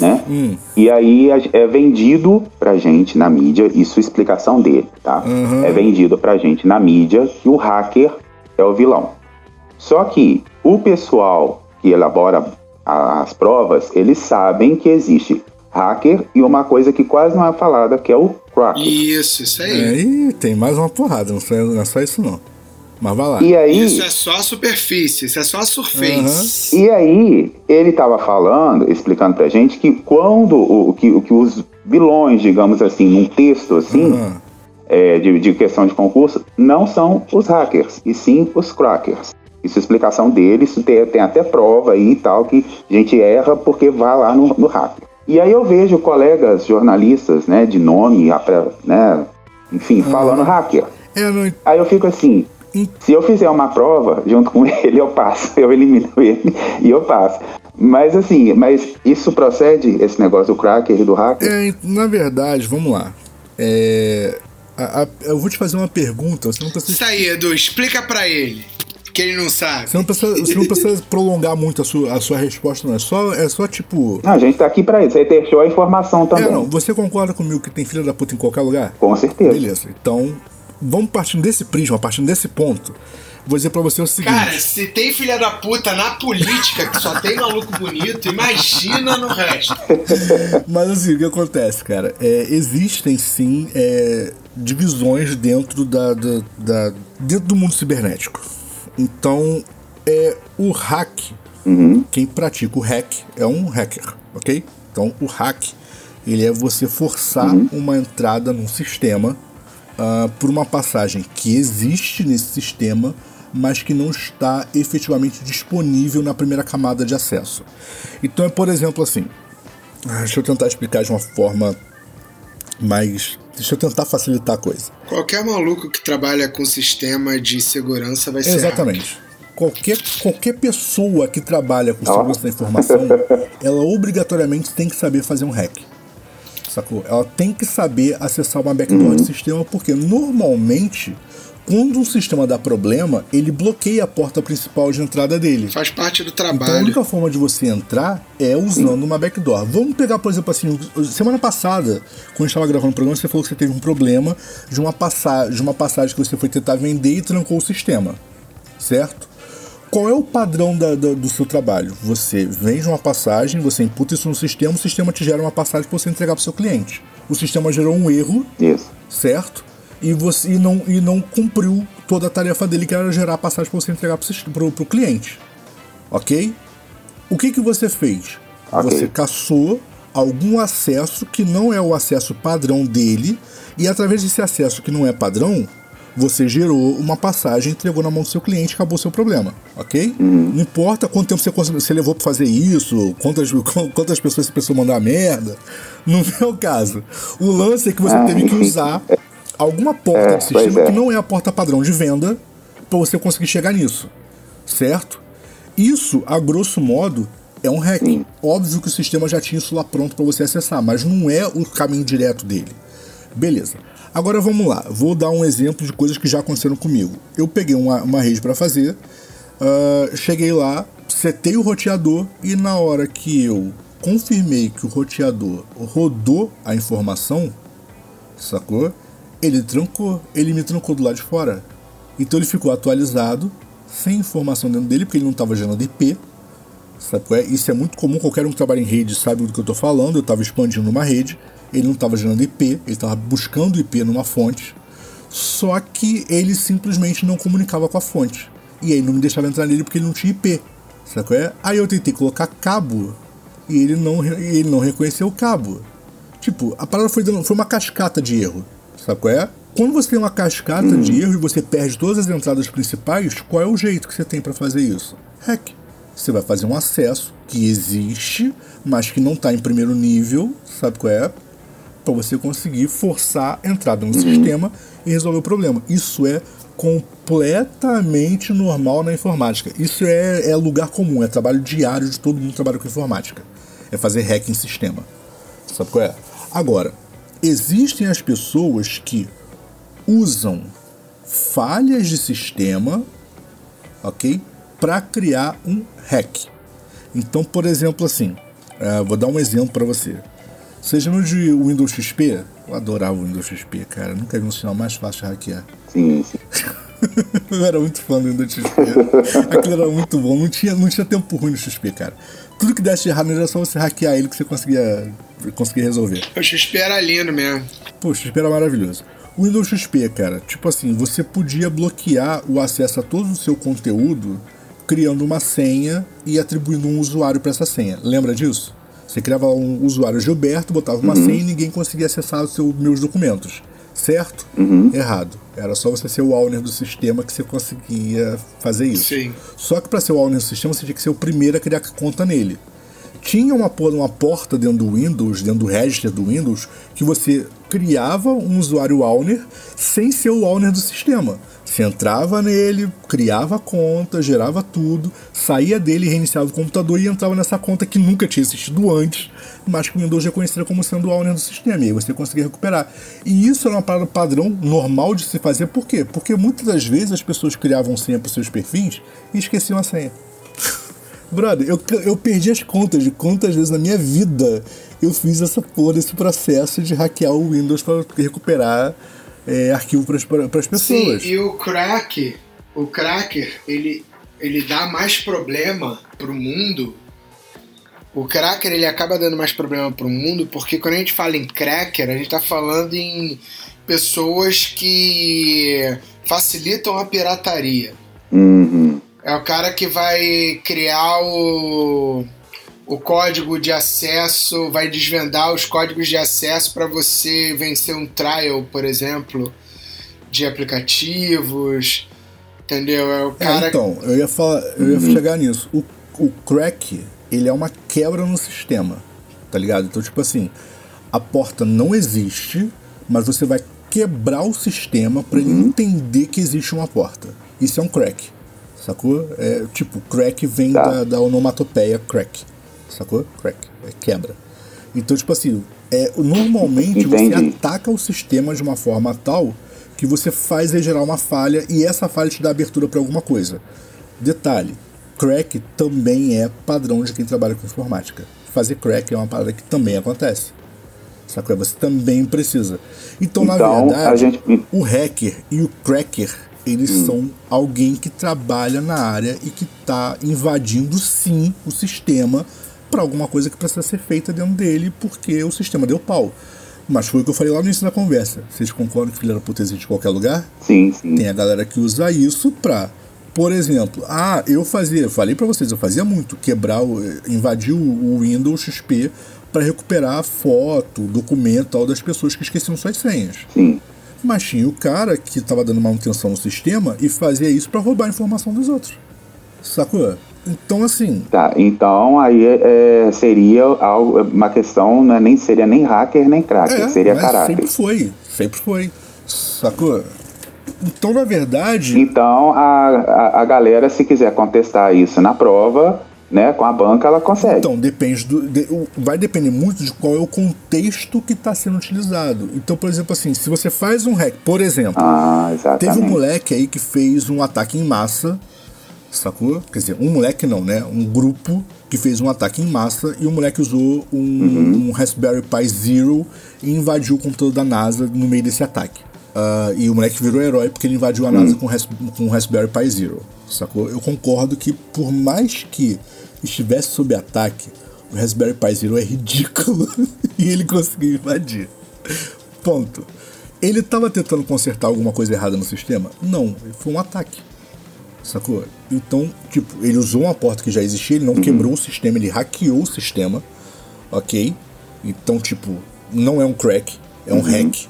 né? hum, E aí é vendido pra gente na mídia, isso é explicação dele, tá? Uhum. É vendido pra gente na mídia que o hacker é o vilão. Só que o pessoal que elabora a- as provas, eles sabem que existe hacker e uma coisa que quase não é falada, que é o cracker. Isso, isso aí. aí tem mais uma porrada, não é só isso não. Mas vai lá. E aí, Isso é só a superfície, isso é só a surface. E aí, ele estava falando, explicando pra gente que quando o, que, o que os vilões, digamos assim, num texto assim, Ah, é, de, de questão de concurso, não são os hackers, e sim os crackers. Isso é explicação dele, isso tem, tem até prova aí e tal, que a gente erra porque vai lá no, no hacker. E aí eu vejo colegas jornalistas, né, de nome, né, enfim, falando hacker. é, não, Aí eu fico assim, Se eu fizer uma prova junto com ele, eu passo, eu elimino ele e eu passo. Mas assim, mas isso procede, esse negócio do cracker e do hacker? é, na verdade, vamos lá. É, a- a- eu vou te fazer uma pergunta, você não precisa Isso aí, Edu, explica pra ele. Que ele não sabe. Você não precisa, você não precisa prolongar muito a sua, a sua resposta, não. É só, é só tipo. Não, a gente tá aqui pra isso, aí deixou a informação também. É, não. Você concorda comigo que tem filha da puta em qualquer lugar? Com certeza. Beleza. Então, vamos partindo desse prisma, partindo desse ponto. Vou dizer pra você o seguinte. Cara, se tem filha da puta na política, que só tem maluco bonito, imagina no resto. Mas assim, o que acontece, cara? É, existem sim é, divisões dentro da, da- da- dentro do mundo cibernético. Então, é o hack. Quem pratica o hack é um hacker, ok? Então, o hack ele é você forçar uma entrada num sistema ah, por uma passagem que existe nesse sistema mas que não está efetivamente disponível na primeira camada de acesso. Então é, por exemplo, assim. ah, Deixa eu tentar explicar de uma forma mais. Deixa eu tentar facilitar a coisa. Qualquer maluco que trabalha com sistema de segurança vai ser. Exatamente. Qualquer, qualquer pessoa que trabalha com segurança da informação, ela obrigatoriamente tem que saber fazer um hack. Sacou? Ela tem que saber acessar uma backdoor de sistema, porque normalmente, quando um sistema dá problema, ele bloqueia a porta principal de entrada dele. Faz parte do Então a trabalho. única forma de você entrar é usando uma backdoor. Vamos pegar, por exemplo, assim, semana passada, quando a gente estava gravando o programa, você falou que você teve um problema de uma, passa de uma passagem que você foi tentar vender e trancou o sistema. Certo? Qual é o padrão da- da- do seu trabalho? Você vende uma passagem, você imputa isso no sistema, o sistema te gera uma passagem para você entregar para o seu cliente. O sistema gerou um erro, Isso. certo? E você e não, e não cumpriu toda a tarefa dele, que era gerar a passagem para você entregar para o cliente. Ok? O que, que você fez? Ok. Você caçou algum acesso que não é o acesso padrão dele, e através desse acesso que não é padrão, você gerou uma passagem, entregou na mão do seu cliente e acabou o seu problema, ok? Não importa quanto tempo você, você levou pra fazer isso, quantas, quantas pessoas essa pessoa mandar merda, não é o caso. O lance é que você Ah, teve que usar alguma porta É, de sistema é. que não é a porta padrão de venda para você conseguir chegar nisso, certo? Isso, a grosso modo, é um hack. Óbvio que o sistema já tinha isso lá pronto para você acessar, mas não é o caminho direto dele. Beleza. Agora vamos lá. Vou dar um exemplo de coisas que já aconteceram comigo. Eu peguei uma, uma rede para fazer, ah, cheguei lá, setei o roteador e na hora que eu confirmei que o roteador rodou a informação, sacou? Ele trancou, ele me trancou do lado de fora. Então ele ficou atualizado, sem informação dentro dele, porque ele não estava gerando IP. Sabe é? Isso é muito comum, qualquer um que trabalha em rede sabe do que eu estou falando. Eu estava expandindo uma rede, ele não estava gerando IP, ele estava buscando IP numa fonte, só que ele simplesmente não comunicava com a fonte. E aí não me deixava entrar nele porque ele não tinha IP. Sabe qual é? Aí eu tentei colocar cabo e ele não, ele não reconheceu o cabo. Tipo, a parada foi, foi uma cascata de erro. Sabe qual é? Quando você tem uma cascata de erro e você perde todas as entradas principais, qual é o jeito que você tem para fazer isso? Hack. Você vai fazer um acesso que existe, mas que não está em primeiro nível, sabe qual é? Para você conseguir forçar a entrada no sistema e resolver o problema. Isso é completamente normal na informática. Isso é, é lugar comum, é trabalho diário de todo mundo que trabalha com informática. É fazer hack em sistema. Sabe qual é? Agora, existem as pessoas que usam falhas de sistema, ok? Para criar um hack. Então, por exemplo, assim, eh, vou dar um exemplo para você. Seja no de Windows XP, eu adorava o Windows XP, cara. Nunca vi um sinal mais fácil de hackear. Sim, sim. Eu era muito fã do Windows XP. Aquilo era muito bom. Não tinha, não tinha tempo ruim no XP, cara. Tudo que desse de errado era só você hackear ele que você conseguia, conseguia resolver. O XP era lindo mesmo. Pô, o XP era maravilhoso. O Windows XP, cara, tipo assim, você podia bloquear o acesso a todo o seu conteúdo criando uma senha e atribuindo um usuário para essa senha. Lembra disso? Você criava um usuário Gilberto, botava uma senha e ninguém conseguia acessar os seus meus documentos. Certo? Errado. Era só você ser o owner do sistema que você conseguia fazer isso. Sim. Só que para ser o owner do sistema, você tinha que ser o primeiro a criar conta nele. Tinha uma, uma porta dentro do Windows, dentro do register do Windows, que você criava um usuário owner sem ser o owner do sistema. Você entrava nele, criava a conta, gerava tudo, saía dele, reiniciava o computador e entrava nessa conta que nunca tinha existido antes, mas que o Windows reconhecia como sendo o owner do sistema. E você conseguia recuperar. E isso era parada padrão normal de se fazer. Por quê? Porque muitas das vezes as pessoas criavam senha para seus perfis e esqueciam a senha. Brother, eu, eu perdi as contas de quantas vezes na minha vida eu fiz essa porra, esse processo de hackear o Windows para recuperar é, arquivo para as pessoas. Sim, e o crack, o cracker, ele, ele dá mais problema pro mundo. O cracker ele acaba dando mais problema pro mundo porque quando a gente fala em cracker, a gente tá falando em pessoas que facilitam a pirataria. Uhum. É o cara que vai criar o, o código de acesso, vai desvendar os códigos de acesso para você vencer um trial, por exemplo, de aplicativos. Entendeu? É o É, cara. então, eu ia falar, eu ia chegar nisso. O, o crack, ele é uma quebra no sistema, tá ligado? Então, tipo assim, a porta não existe, mas você vai quebrar o sistema pra ele entender que existe uma porta. Isso é um crack, sacou? É, tipo, crack vem Tá. da, da onomatopeia crack, sacou? Crack, é quebra. Então, tipo assim, é, normalmente você Entendi. ataca o sistema de uma forma tal que você faz ele gerar uma falha e essa falha te dá abertura para alguma coisa. Detalhe: crack também é padrão de quem trabalha com informática. Fazer crack é uma parada que também acontece. Sacou? Você também precisa. Então, na Então, verdade, a gente- o hacker e o cracker, eles são alguém que trabalha na área e que está invadindo sim o sistema para alguma coisa que precisa ser feita dentro dele porque o sistema deu pau. Mas foi o que eu falei lá no início da conversa. Vocês concordam que filha da puta existe em qualquer lugar? Sim, sim. Tem a galera que usa isso pra, por exemplo, ah, eu fazia, falei pra vocês, eu fazia muito, quebrar, invadir o Windows XP pra recuperar foto, documento tal das pessoas que esqueciam suas senhas. Sim. Mas tinha o cara que tava dando manutenção no sistema e fazia isso pra roubar a informação dos outros. Sacou? Então assim, Tá, então aí é, seria algo, uma questão, não é nem, seria nem hacker nem cracker, é, seria caráter. sempre foi, sempre foi. Sacou? Então, na verdade, Então a, a, a galera, se quiser contestar isso na prova, né, com a banca, ela consegue. Então, depende do. de- vai depender muito de qual é o contexto que está sendo utilizado. Então, por exemplo, assim, se você faz um hack, por exemplo, ah, teve exatamente. um moleque aí que fez um ataque em massa, sacou? Quer dizer, um moleque não, né? Um grupo que fez um ataque em massa e o moleque usou um, Uhum. um Raspberry Pi Zero e invadiu o computador da NASA no meio desse ataque. Ah, e o moleque virou herói porque ele invadiu a Uhum. NASA com, ras- com o Raspberry Pi Zero, sacou? Eu concordo que por mais que estivesse sob ataque, o Raspberry Pi Zero é ridículo e ele conseguiu invadir. Ponto. Ele estava tentando consertar alguma coisa errada no sistema? Não, foi um ataque. Sacou? Então, tipo, ele usou uma porta que já existia, ele não quebrou o sistema, ele hackeou o sistema, ok? Então, tipo, não é um crack, é um hack,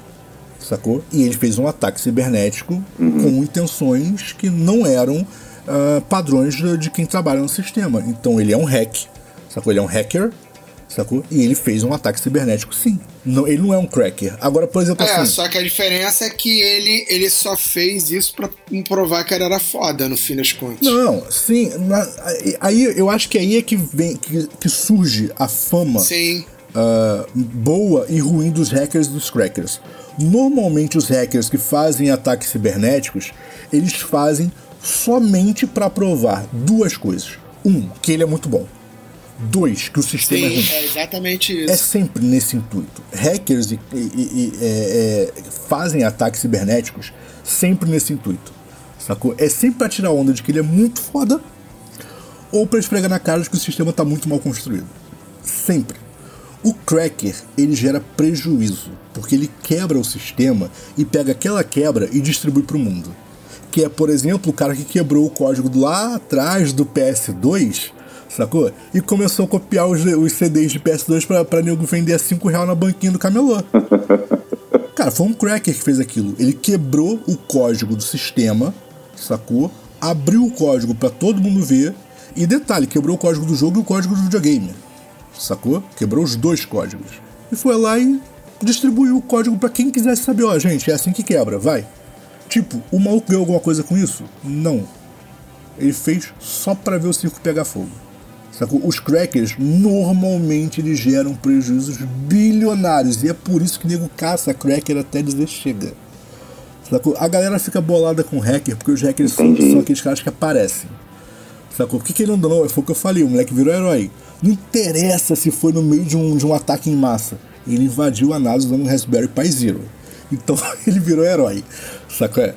sacou? E ele fez um ataque cibernético com intenções que não eram ah, padrões de, de quem trabalha no sistema. Então, ele é um hack, sacou? Ele é um hacker, sacou? E ele fez um ataque cibernético, sim. Não, ele não é um cracker. Agora, por exemplo, É, assim. só que a diferença é que ele, ele só fez isso pra provar que ele era foda, no fim das contas. Não, sim. na- aí eu acho que aí é que vem que, que surge a fama Sim. ah, boa e ruim dos hackers e dos crackers. Normalmente os hackers que fazem ataques cibernéticos, eles fazem somente para provar duas coisas. Um, que ele é muito bom. Dois, que o sistema é Sim, ruim. é exatamente É isso. sempre nesse intuito. Hackers e, e- e- é, é, fazem ataques cibernéticos sempre nesse intuito. Sacou? É sempre pra tirar onda de que ele é muito foda ou pra esfregar na cara de que o sistema tá muito mal construído. Sempre. O cracker, ele gera prejuízo, porque ele quebra o sistema e pega aquela quebra e distribui pro mundo. Que é, por exemplo, o cara que quebrou o código lá atrás do PS2, sacou? E começou a copiar os, os CDs de PS2 pra, pra nego vender a 5 reais na banquinha do camelô. Cara, foi um cracker que fez aquilo. Ele quebrou o código do sistema, sacou? Abriu o código pra todo mundo ver. E detalhe, quebrou o código do jogo e o código do videogame. Sacou? Quebrou os dois códigos. E foi lá e distribuiu o código pra quem quisesse saber. Ó, gente, é assim que quebra, vai. Tipo, o maluco ganhou alguma coisa com isso? Não. Ele fez só pra ver o circo pegar fogo. Sacou? Os crackers normalmente eles geram prejuízos bilionários e é por isso que nego caça cracker até dizer chega. Sacou? A galera fica bolada com hacker porque os hackers são, são aqueles caras que aparecem. Sacou? Porque querendo ou não, foi o que eu falei, o moleque virou herói. Não interessa se foi no meio de um, de um ataque em massa. Ele invadiu a NASA usando um Raspberry Pi Zero. Então ele virou herói. Sacou?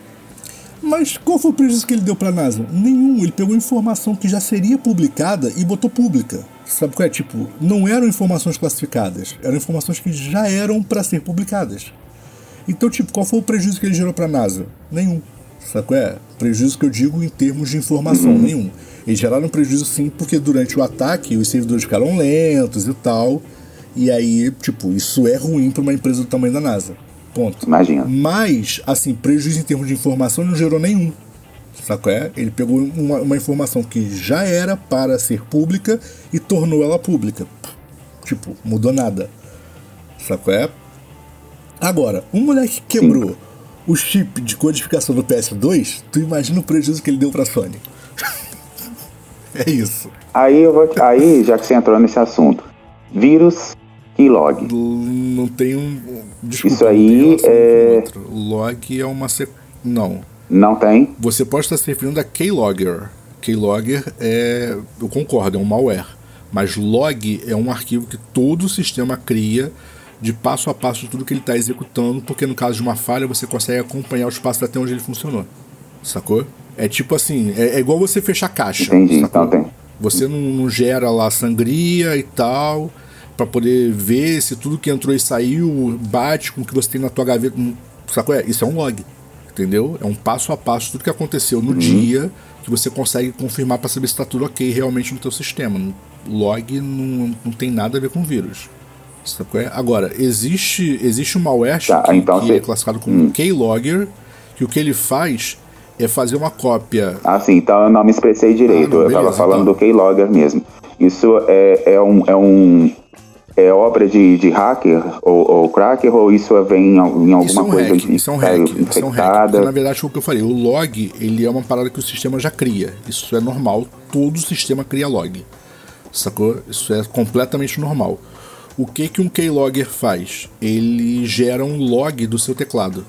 Mas qual foi o prejuízo que ele deu pra NASA? Nenhum. Ele pegou informação que já seria publicada e botou pública. Sabe qual é? Tipo, não eram informações classificadas. Eram informações que já eram pra ser publicadas. Então, tipo, qual foi o prejuízo que ele gerou pra NASA? Nenhum. Sabe qual é? Prejuízo que eu digo em termos de informação, nenhum. Eles geraram prejuízo sim, porque durante o ataque os servidores ficaram lentos e tal. E aí, tipo, isso é ruim pra uma empresa do tamanho da NASA. Ponto. Imagina. Mas, assim, prejuízo em termos de informação não gerou nenhum. Saco é? Ele pegou uma, uma informação que já era para ser pública e tornou ela pública. Tipo, mudou nada. Saco é? Agora, um moleque quebrou Sim. o chip de codificação do PS2, tu imagina o prejuízo que ele deu pra Sony. é isso. Aí eu vou. Aí, já que você entrou nesse assunto, vírus e log. Não tem um. Desculpa, Isso aí é. Log é uma. Sec... Não. Não tem? Você pode estar se referindo a Keylogger. Keylogger é. Eu concordo, é um malware. Mas log é um arquivo que todo o sistema cria de passo a passo tudo que ele está executando, porque no caso de uma falha você consegue acompanhar os passos até onde ele funcionou. Sacou? É tipo assim, é, é igual você fechar caixa. Entendi, sacou? então tem. Você não, não gera lá sangria e tal para poder ver se tudo que entrou e saiu bate com o que você tem na tua gaveta. Sacou? É, isso é um log. Entendeu? É um passo a passo tudo que aconteceu no uhum. dia que você consegue confirmar para saber se está tudo ok realmente no teu sistema. Log não, não tem nada a ver com vírus. Sacou? É? Agora, existe, existe um malware tá, que, então que é classificado como hum. keylogger, que o que ele faz é fazer uma cópia. Ah, sim, então eu não me expressei direito. Ah, não, eu estava falando então. do keylogger mesmo. Isso é, é, um, é um é obra de, de hacker ou, ou cracker ou isso vem em, alguma isso é um coisa hack, isso é um hack, isso é um hack. Porque, na verdade, o que eu falei, o log ele é uma parada que o sistema já cria. Isso é normal, todo sistema cria log. Sacou? Isso é completamente normal. O que que um keylogger faz? Ele gera um log do seu teclado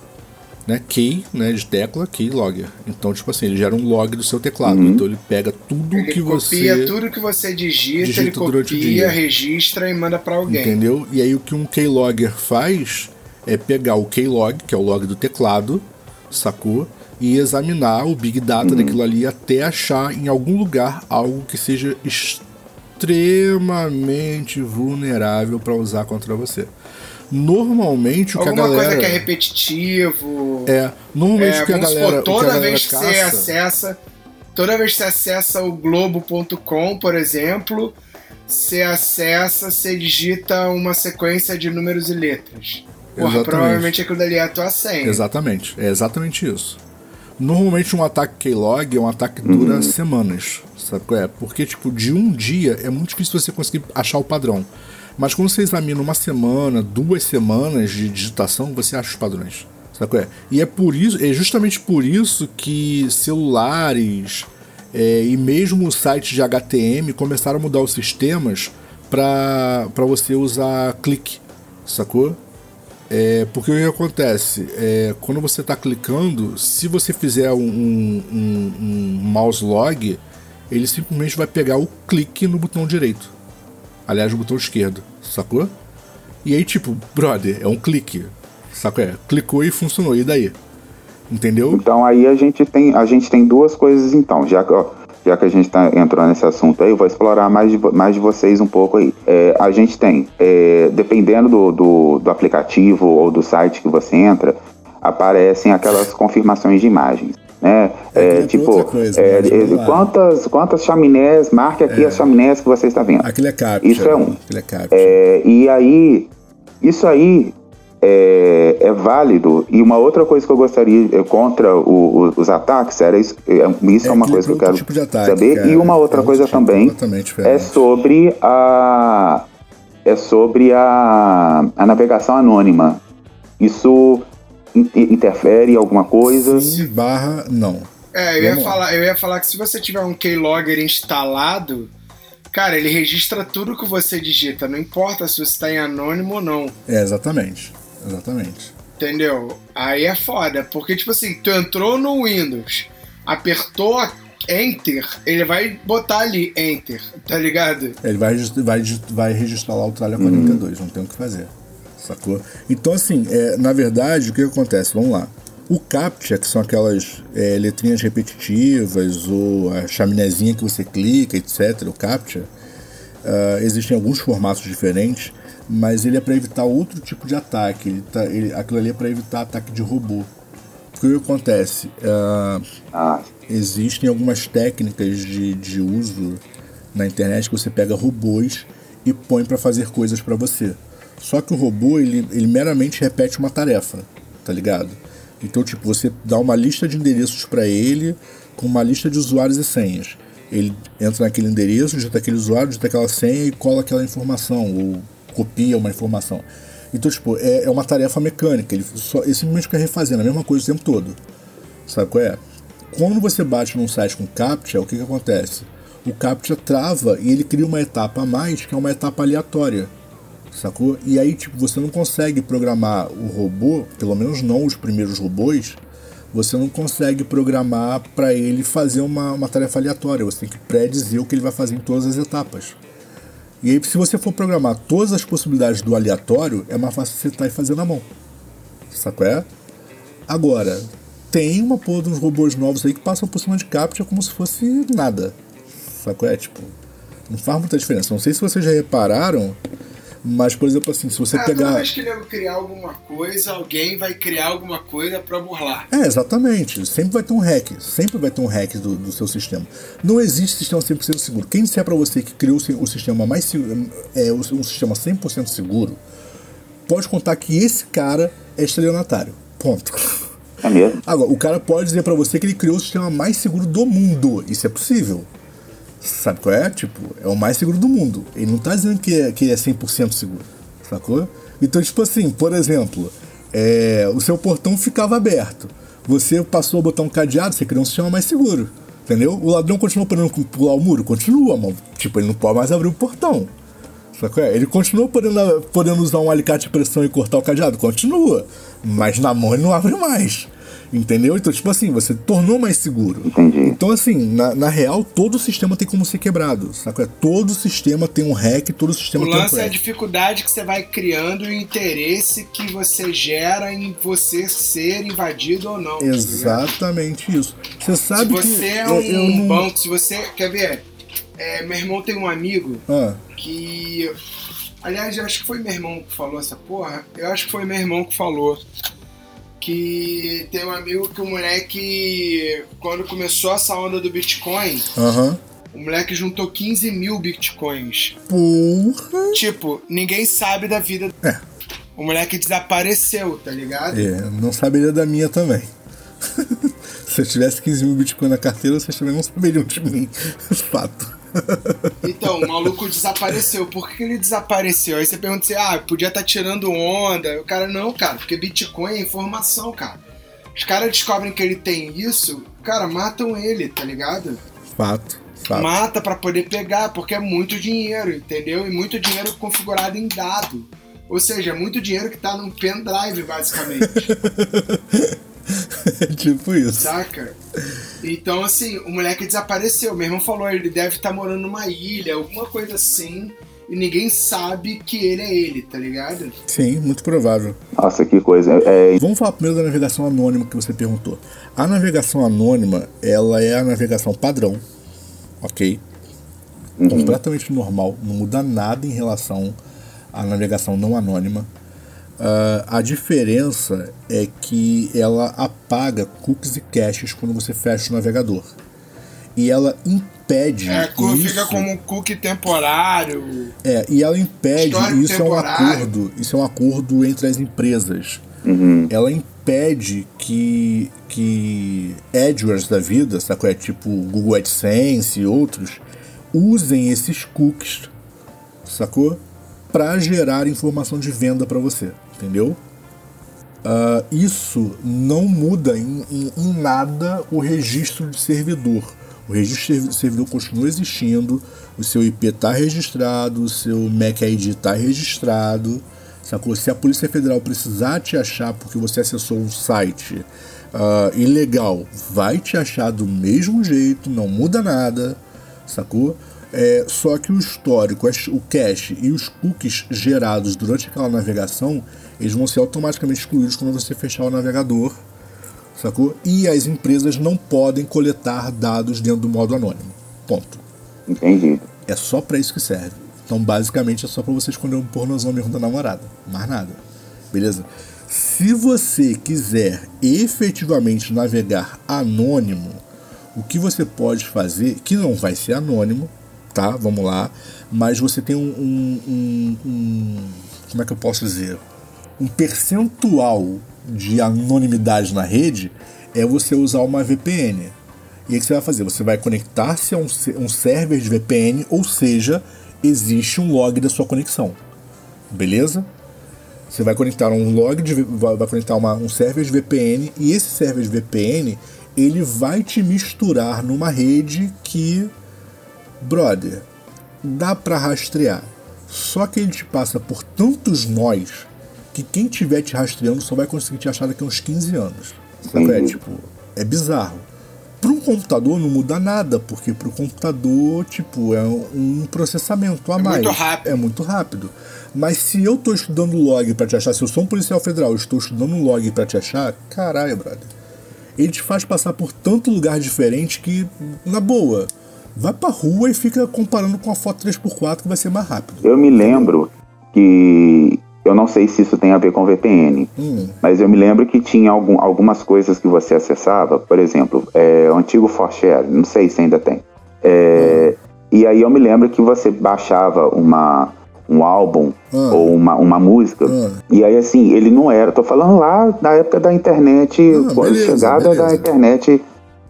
né, key, né, de tecla, keylogger. Então, tipo assim, ele gera um log do seu teclado. Uhum. Então ele pega tudo ele que você copia tudo que você digita, digita ele copia, registra e manda para alguém. Entendeu? E aí o que um keylogger faz é pegar o keylog, que é o log do teclado, sacou? E examinar o big data uhum. daquilo ali até achar em algum lugar algo que seja extremamente vulnerável para usar contra você. Normalmente o que a galera. Alguma coisa que é repetitivo. É, normalmente é, o que a galera. Supor, toda que a vez que você acessa. Toda vez que você acessa o Globo.com, por exemplo, você acessa, você digita uma sequência de números e letras. Porra, provavelmente aquilo dali é a tua senha. Exatamente, é exatamente isso. Normalmente um ataque keylog é um ataque que dura uhum. semanas, sabe qual é? Porque, tipo, de um dia é muito difícil você conseguir achar o padrão. Mas quando você examina uma semana, duas semanas de digitação, você acha os padrões. Sabe é? E é por isso, é justamente por isso que celulares é, e mesmo sites de HTM começaram a mudar os sistemas para você usar clique, sacou? É, porque o que acontece? É, quando você está clicando, se você fizer um, um, um, um mouse log, ele simplesmente vai pegar o clique no botão direito. Aliás, o botão esquerdo, sacou? E aí, tipo, brother, é um clique. Sacou? É, clicou e funcionou. E daí? Entendeu? Então aí a gente tem, a gente tem duas coisas então, já que, ó, já que a gente tá entrando nesse assunto aí, eu vou explorar mais de, mais de vocês um pouco aí. É, a gente tem, é, dependendo do, do, do aplicativo ou do site que você entra, aparecem aquelas confirmações de imagens né? É, tipo, coisa, é, quantas, quantas chaminés, marque aqui é. as chaminés que você está vendo. Aquilo é captcha. Isso é um. É, é, e aí, isso aí é, é, válido. E uma outra coisa que eu gostaria é, contra o, o, os ataques era isso. Isso é, uma coisa que eu quero tipo ataque, saber. Cara, e uma outra coisa tipo também é sobre a é sobre a, a navegação anônima. Isso interfere alguma coisa? Sim, barra não. É, eu ia, falar, eu ia falar que se você tiver um keylogger instalado, cara, ele registra tudo que você digita, não importa se você está em anônimo ou não. É, exatamente. Exatamente. Entendeu? Aí é foda, porque tipo assim, tu entrou no Windows, apertou Enter, ele vai botar ali Enter, tá ligado? Ele vai, vai, vai registrar lá o Tralha 42, uhum. não tem o que fazer sacou? Então, assim, é, na verdade, o que, que acontece? Vamos lá. O CAPTCHA, que são aquelas é, letrinhas repetitivas, ou a chaminézinha que você clica, etc., o CAPTCHA, uh, existem alguns formatos diferentes, mas ele é para evitar outro tipo de ataque. Ele tá, ele, aquilo ali é para evitar ataque de robô. O que acontece? Uh, existem algumas técnicas de, de uso na internet que você pega robôs e põe para fazer coisas para você. Só que o robô, ele, ele meramente repete uma tarefa, tá ligado? Então, tipo, você dá uma lista de endereços para ele, com uma lista de usuários e senhas. Ele entra naquele endereço, digita aquele usuário, digita aquela senha e cola aquela informação, ou copia uma informação. Então, tipo, é, é uma tarefa mecânica. Ele, só, ele simplesmente fica refazendo a mesma coisa o tempo todo. Sabe qual é? Quando você bate num site com CAPTCHA, o que, que acontece? O CAPTCHA trava e ele cria uma etapa a mais, que é uma etapa aleatória. Sacou? E aí, tipo, você não consegue programar o robô, pelo menos não os primeiros robôs, você não consegue programar para ele fazer uma, uma tarefa aleatória. Você tem que predizer o que ele vai fazer em todas as etapas. E aí, se você for programar todas as possibilidades do aleatório, é mais fácil você estar e fazer na mão. Sacou? É? Agora, tem uma porra de uns robôs novos aí que passam por cima de captcha como se fosse nada. Sacou? É? Tipo, não faz muita diferença. Não sei se vocês já repararam, mas, por exemplo, assim, se você Ah, pegar. Toda vez que ele criar alguma coisa, alguém vai criar alguma coisa pra burlar. É, exatamente. Sempre vai ter um hack. Sempre vai ter um hack do, do seu sistema. Não existe sistema 100% seguro. Quem disser pra você que criou o si- o sistema mais seguro, é um sistema 100% seguro, pode contar que esse cara é estelionatário. Ponto. É mesmo? Agora, o cara pode dizer pra você que ele criou o sistema mais seguro do mundo. Isso é possível. Sabe qual é? Tipo, é o mais seguro do mundo. Ele não tá dizendo que é, que é 100% seguro. Sacou? Então, tipo assim, por exemplo, é, o seu portão ficava aberto. Você passou a botar um cadeado, você criou um sistema mais seguro. Entendeu? O ladrão continua podendo pular o muro? Continua, tipo, ele não pode mais abrir o portão. Sacou? Ele continua podendo, podendo usar um alicate de pressão e cortar o cadeado? Continua. Mas na mão ele não abre mais. Entendeu? Então, tipo assim, você tornou mais seguro. Entendi. Então, assim, na, na real, todo o sistema tem como ser quebrado. Sacou? Todo sistema tem um hack, todo O sistema tem um lance é a dificuldade que você vai criando e o interesse que você gera em você ser invadido ou não. tá? Exatamente isso. Você Se sabe que. você é eu- um eu não- banco, se você. Quer ver? É, meu irmão tem um amigo Ah, que. Aliás, eu acho que foi meu irmão que falou essa porra. Eu acho que foi meu irmão que falou. Que tem um amigo que o moleque, quando começou essa onda do Bitcoin, Aham. o moleque juntou 15 mil Bitcoins. Porra. Tipo, ninguém sabe da vida. É. O moleque desapareceu, tá ligado? É, não saberia da minha também. Se eu tivesse 15 mil Bitcoin na carteira, vocês também não saberiam de mim. Fato. Então, o maluco desapareceu. Por que ele desapareceu? Aí você pergunta assim, ah, podia estar tirando onda. O cara, não, cara, porque Bitcoin é informação, cara. Os caras descobrem que ele tem isso, cara, matam ele, tá ligado? Fato. Fato. Mata pra poder pegar, porque é muito dinheiro, entendeu? E muito dinheiro configurado em dado. Ou seja, é muito dinheiro que tá num pendrive, basicamente. tipo isso. Saca? Então, assim, o moleque desapareceu. Meu irmão falou, ele deve estar morando numa ilha, alguma coisa assim. E ninguém sabe que ele é ele, tá ligado? Sim, muito provável. Nossa, que coisa. É, Vamos falar primeiro da navegação anônima que você perguntou. A navegação anônima, ela é a navegação padrão, ok? Completamente normal, não muda nada em relação à navegação não anônima. Ah, a diferença é que ela apaga cookies e caches quando você fecha o navegador. E ela impede. É, isso, fica como um cookie temporário. é, e ela impede, e isso é um temporário. acordo, isso é um acordo entre as empresas. Ela impede que, que AdWords da vida, sacou? É tipo Google AdSense e outros, usem esses cookies, sacou? Para gerar informação de venda para você, entendeu? Ah, isso não muda em, em- em nada o registro de servidor. O registro de servi- servidor continua existindo, o seu IP está registrado, o seu MAC ID está registrado. Sacou? Se a Polícia Federal precisar te achar porque você acessou um site ah, ilegal, vai te achar do mesmo jeito, não muda nada, sacou? É, só que o histórico, o cache e os cookies gerados durante aquela navegação, eles vão ser automaticamente excluídos quando você fechar o navegador, sacou? E as empresas não podem coletar dados dentro do modo anônimo. Ponto. entendi. É só pra isso que serve. Então, basicamente, é só pra você esconder um pornozão mesmo da namorada. Mais nada. Beleza? Se você quiser efetivamente navegar anônimo, o que você pode fazer, que não vai ser anônimo, tá? Vamos lá. Mas você tem um. um- um- um- como é que eu posso dizer? Um percentual de anonimidade na rede é você usar uma VPN. E aí o que você vai fazer? Você vai conectar-se a um, um server de VPN, ou seja, existe um log da sua conexão. Beleza? Você vai conectar um log de, vai, vai conectar uma, um server de VPN e esse server de VPN ele vai te misturar numa rede que, brother, dá pra rastrear. Só que ele te passa por tantos nós que quem tiver te rastreando só vai conseguir te achar daqui a uns 15 anos. Sabe? É, tipo, é bizarro. Para um computador não muda nada, porque para o computador, tipo, é um processamento a É mais. muito rápido. É muito rápido. Mas se eu tô estudando log para te achar, se eu sou um policial federal e estou estudando um log para te achar, caralho, brother. Ele te faz passar por tanto lugar diferente que, na boa, vai pra rua e fica comparando com a foto 3x4 que vai ser mais rápido. Eu me lembro que. Eu não sei se isso tem a ver com VPN, Hum. mas eu me lembro que tinha algum, algumas coisas que você acessava, por exemplo, é, o antigo ForShare, não sei se ainda tem. É, E aí eu me lembro que você baixava uma, um álbum Ah. ou uma, uma música, Ah. e aí assim, ele não era, tô falando lá da época da internet, Ah, quando beleza, chegada da internet,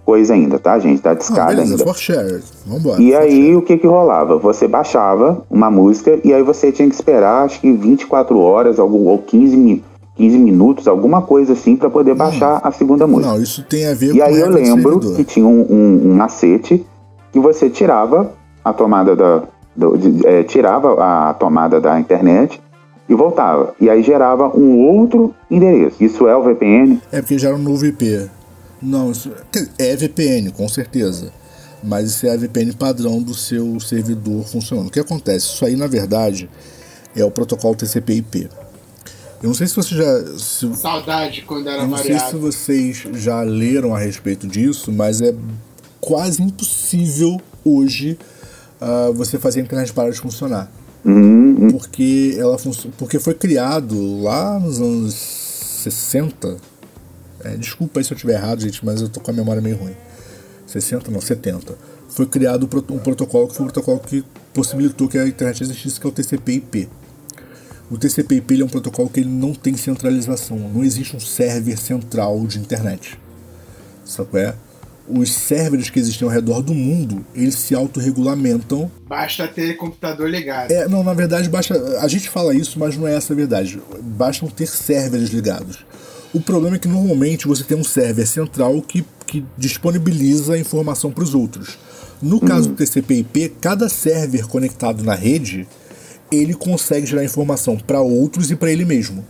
coisa ainda, tá, gente? Tá Ah, discada beleza, ainda. for share. Vambora. E aí, o que que rolava? Você baixava uma música e aí você tinha que esperar, acho que 24 horas algum, ou 15, mi- 15 minutos, alguma coisa assim, para poder baixar a segunda share. música. Não, isso tem a ver E com aí eu lembro que tinha um, um- um macete que você tirava a tomada da. do- de- é, tirava a tomada da internet e voltava. E aí gerava um outro endereço. Isso é o VPN? É porque já era um novo IP. Não, isso é VPN, com certeza. Mas isso é a VPN padrão do seu servidor funcionando. O que acontece? Isso aí, na verdade, é o protocolo TCP/IP. Eu não sei se você já. se- Saudade quando era eu não sei se variado. vocês já leram a respeito disso, mas é quase impossível hoje ah, você fazer a internet parar de funcionar. Porque ela func- porque foi criado lá nos anos 60. É, desculpa aí se eu estiver errado, gente, mas eu tô com a memória meio ruim. 60, não, 70. Foi criado um proto- protocolo que foi um protocolo que possibilitou que a internet existisse, que é o TCP/IP. O TCP/IP é um protocolo que ele não tem centralização, não existe um server central de internet. Sabe qual é? Os servers que existem ao redor do mundo, eles se autorregulamentam Basta ter computador ligado. é, não, na verdade, basta. A gente fala isso, mas não é essa a verdade. Bastam ter servers ligados. O problema é que normalmente você tem um server central que, que disponibiliza a informação para os outros. No caso do TCP/IP, cada server conectado na rede, ele consegue gerar informação para outros e para ele mesmo.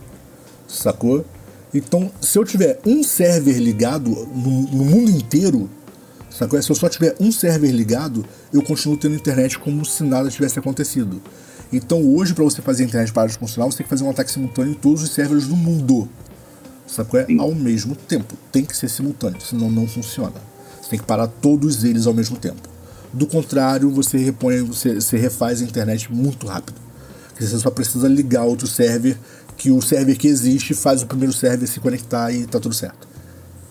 Sacou? Então, se eu tiver um server ligado no, no mundo inteiro, sacou? Se eu só tiver um server ligado, eu continuo tendo internet como se nada tivesse acontecido. Então, hoje, para você fazer a internet de funcionar, você tem que fazer um ataque simultâneo em todos os servers do mundo. Sacou? Ao mesmo tempo. Tem que ser simultâneo, senão não funciona. Você tem que parar todos eles ao mesmo tempo. Do contrário, você repõe, você, você refaz a internet muito rápido. Porque você só precisa ligar outro server, que o server que existe faz o primeiro server se conectar e tá tudo certo.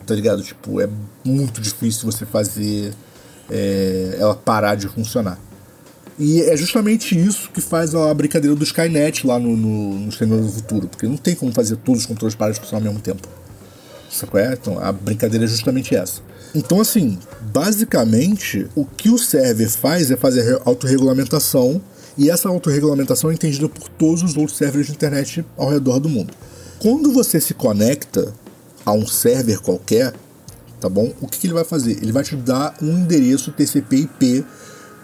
Tá ligado? Tipo, é muito difícil você fazer é, ela parar de funcionar. E é justamente isso que faz a brincadeira do Skynet lá no, no, no do Futuro, porque não tem como fazer todos os controles funcionar ao mesmo tempo. Sacou? É? Então, a brincadeira é justamente essa. Então, assim, basicamente, o que o server faz é fazer autorregulamentação, e essa autorregulamentação é entendida por todos os outros servers de internet ao redor do mundo. Quando você se conecta a um server qualquer, tá bom? O que, que ele vai fazer? Ele vai te dar um endereço TCP/IP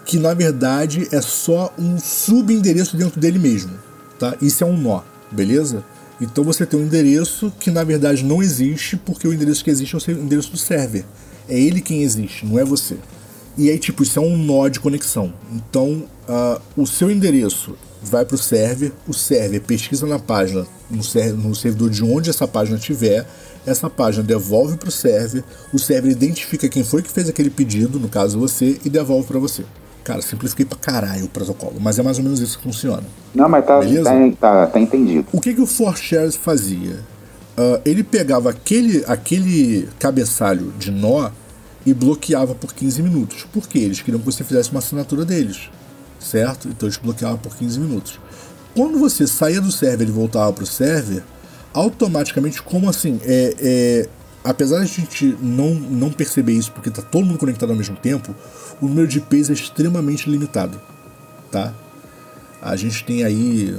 que na verdade é só um subendereço dentro dele mesmo, tá? Isso é um nó, beleza? Então você tem um endereço que na verdade não existe, porque o endereço que existe é o endereço do server. É ele quem existe, não é você. E aí, tipo, isso é um nó de conexão. Então, ah, o seu endereço vai para o server, o server pesquisa na página, no, ser- no servidor de onde essa página tiver, essa página devolve para o server, o server identifica quem foi que fez aquele pedido, no caso você, e devolve para você. Cara, simplifiquei pra caralho o protocolo, mas é mais ou menos isso que funciona. Não, mas tá, tá, tá, tá entendido. O que, que o ForShares fazia? Ah, ele pegava aquele, aquele cabeçalho de nó e bloqueava por 15 minutos. Por quê? Eles queriam que você fizesse uma assinatura deles, certo? Então eles bloqueavam por 15 minutos. Quando você saía do server e voltava para o server, automaticamente, como assim? É, é, apesar de a gente não, não perceber isso porque tá todo mundo conectado ao mesmo tempo, o número de IPs é extremamente limitado, tá? A gente tem aí,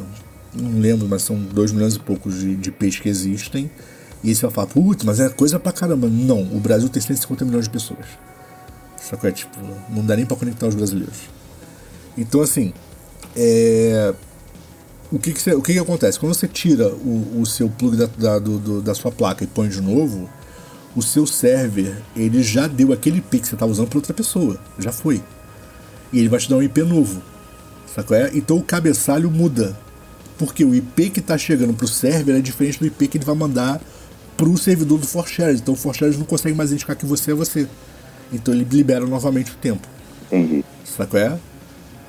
não lembro, mas são 2 milhões e poucos de, de IPs que existem. E você vai falar, putz, mas é coisa pra caramba. Não, o Brasil tem 150 milhões de pessoas. Só que é tipo, não dá nem pra conectar os brasileiros. Então assim, é, o que, que, você, o que, que acontece? Quando você tira o, o seu plug da, da, do, da sua placa e põe de novo, o seu server ele já deu aquele IP que você estava usando para outra pessoa. Já foi. E ele vai te dar um IP novo. Sacou? É? Então o cabeçalho muda. Porque o IP que está chegando para o server é diferente do IP que ele vai mandar para o servidor do ForShares. Então o ForShares não consegue mais indicar que você é você. Então ele libera novamente o tempo. Entendi. Sacou? É?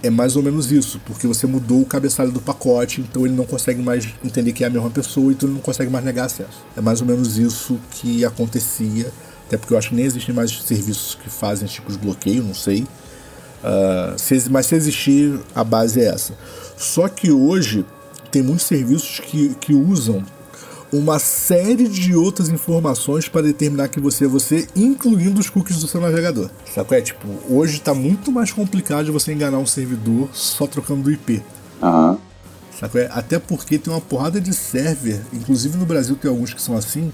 É mais ou menos isso, porque você mudou o cabeçalho do pacote, então ele não consegue mais entender que é a mesma pessoa, então ele não consegue mais negar acesso. É mais ou menos isso que acontecia, até porque eu acho que nem existem mais serviços que fazem esse tipo de bloqueio, não sei. Uh, se, mas se existir, a base é essa. Só que hoje tem muitos serviços que, que usam uma série de outras informações para determinar que você é você, incluindo os cookies do seu navegador. Sabe? É tipo, hoje está muito mais complicado você enganar um servidor só trocando do IP. Uhum. Sabe? É? Até porque tem uma porrada de server, inclusive no Brasil tem alguns que são assim,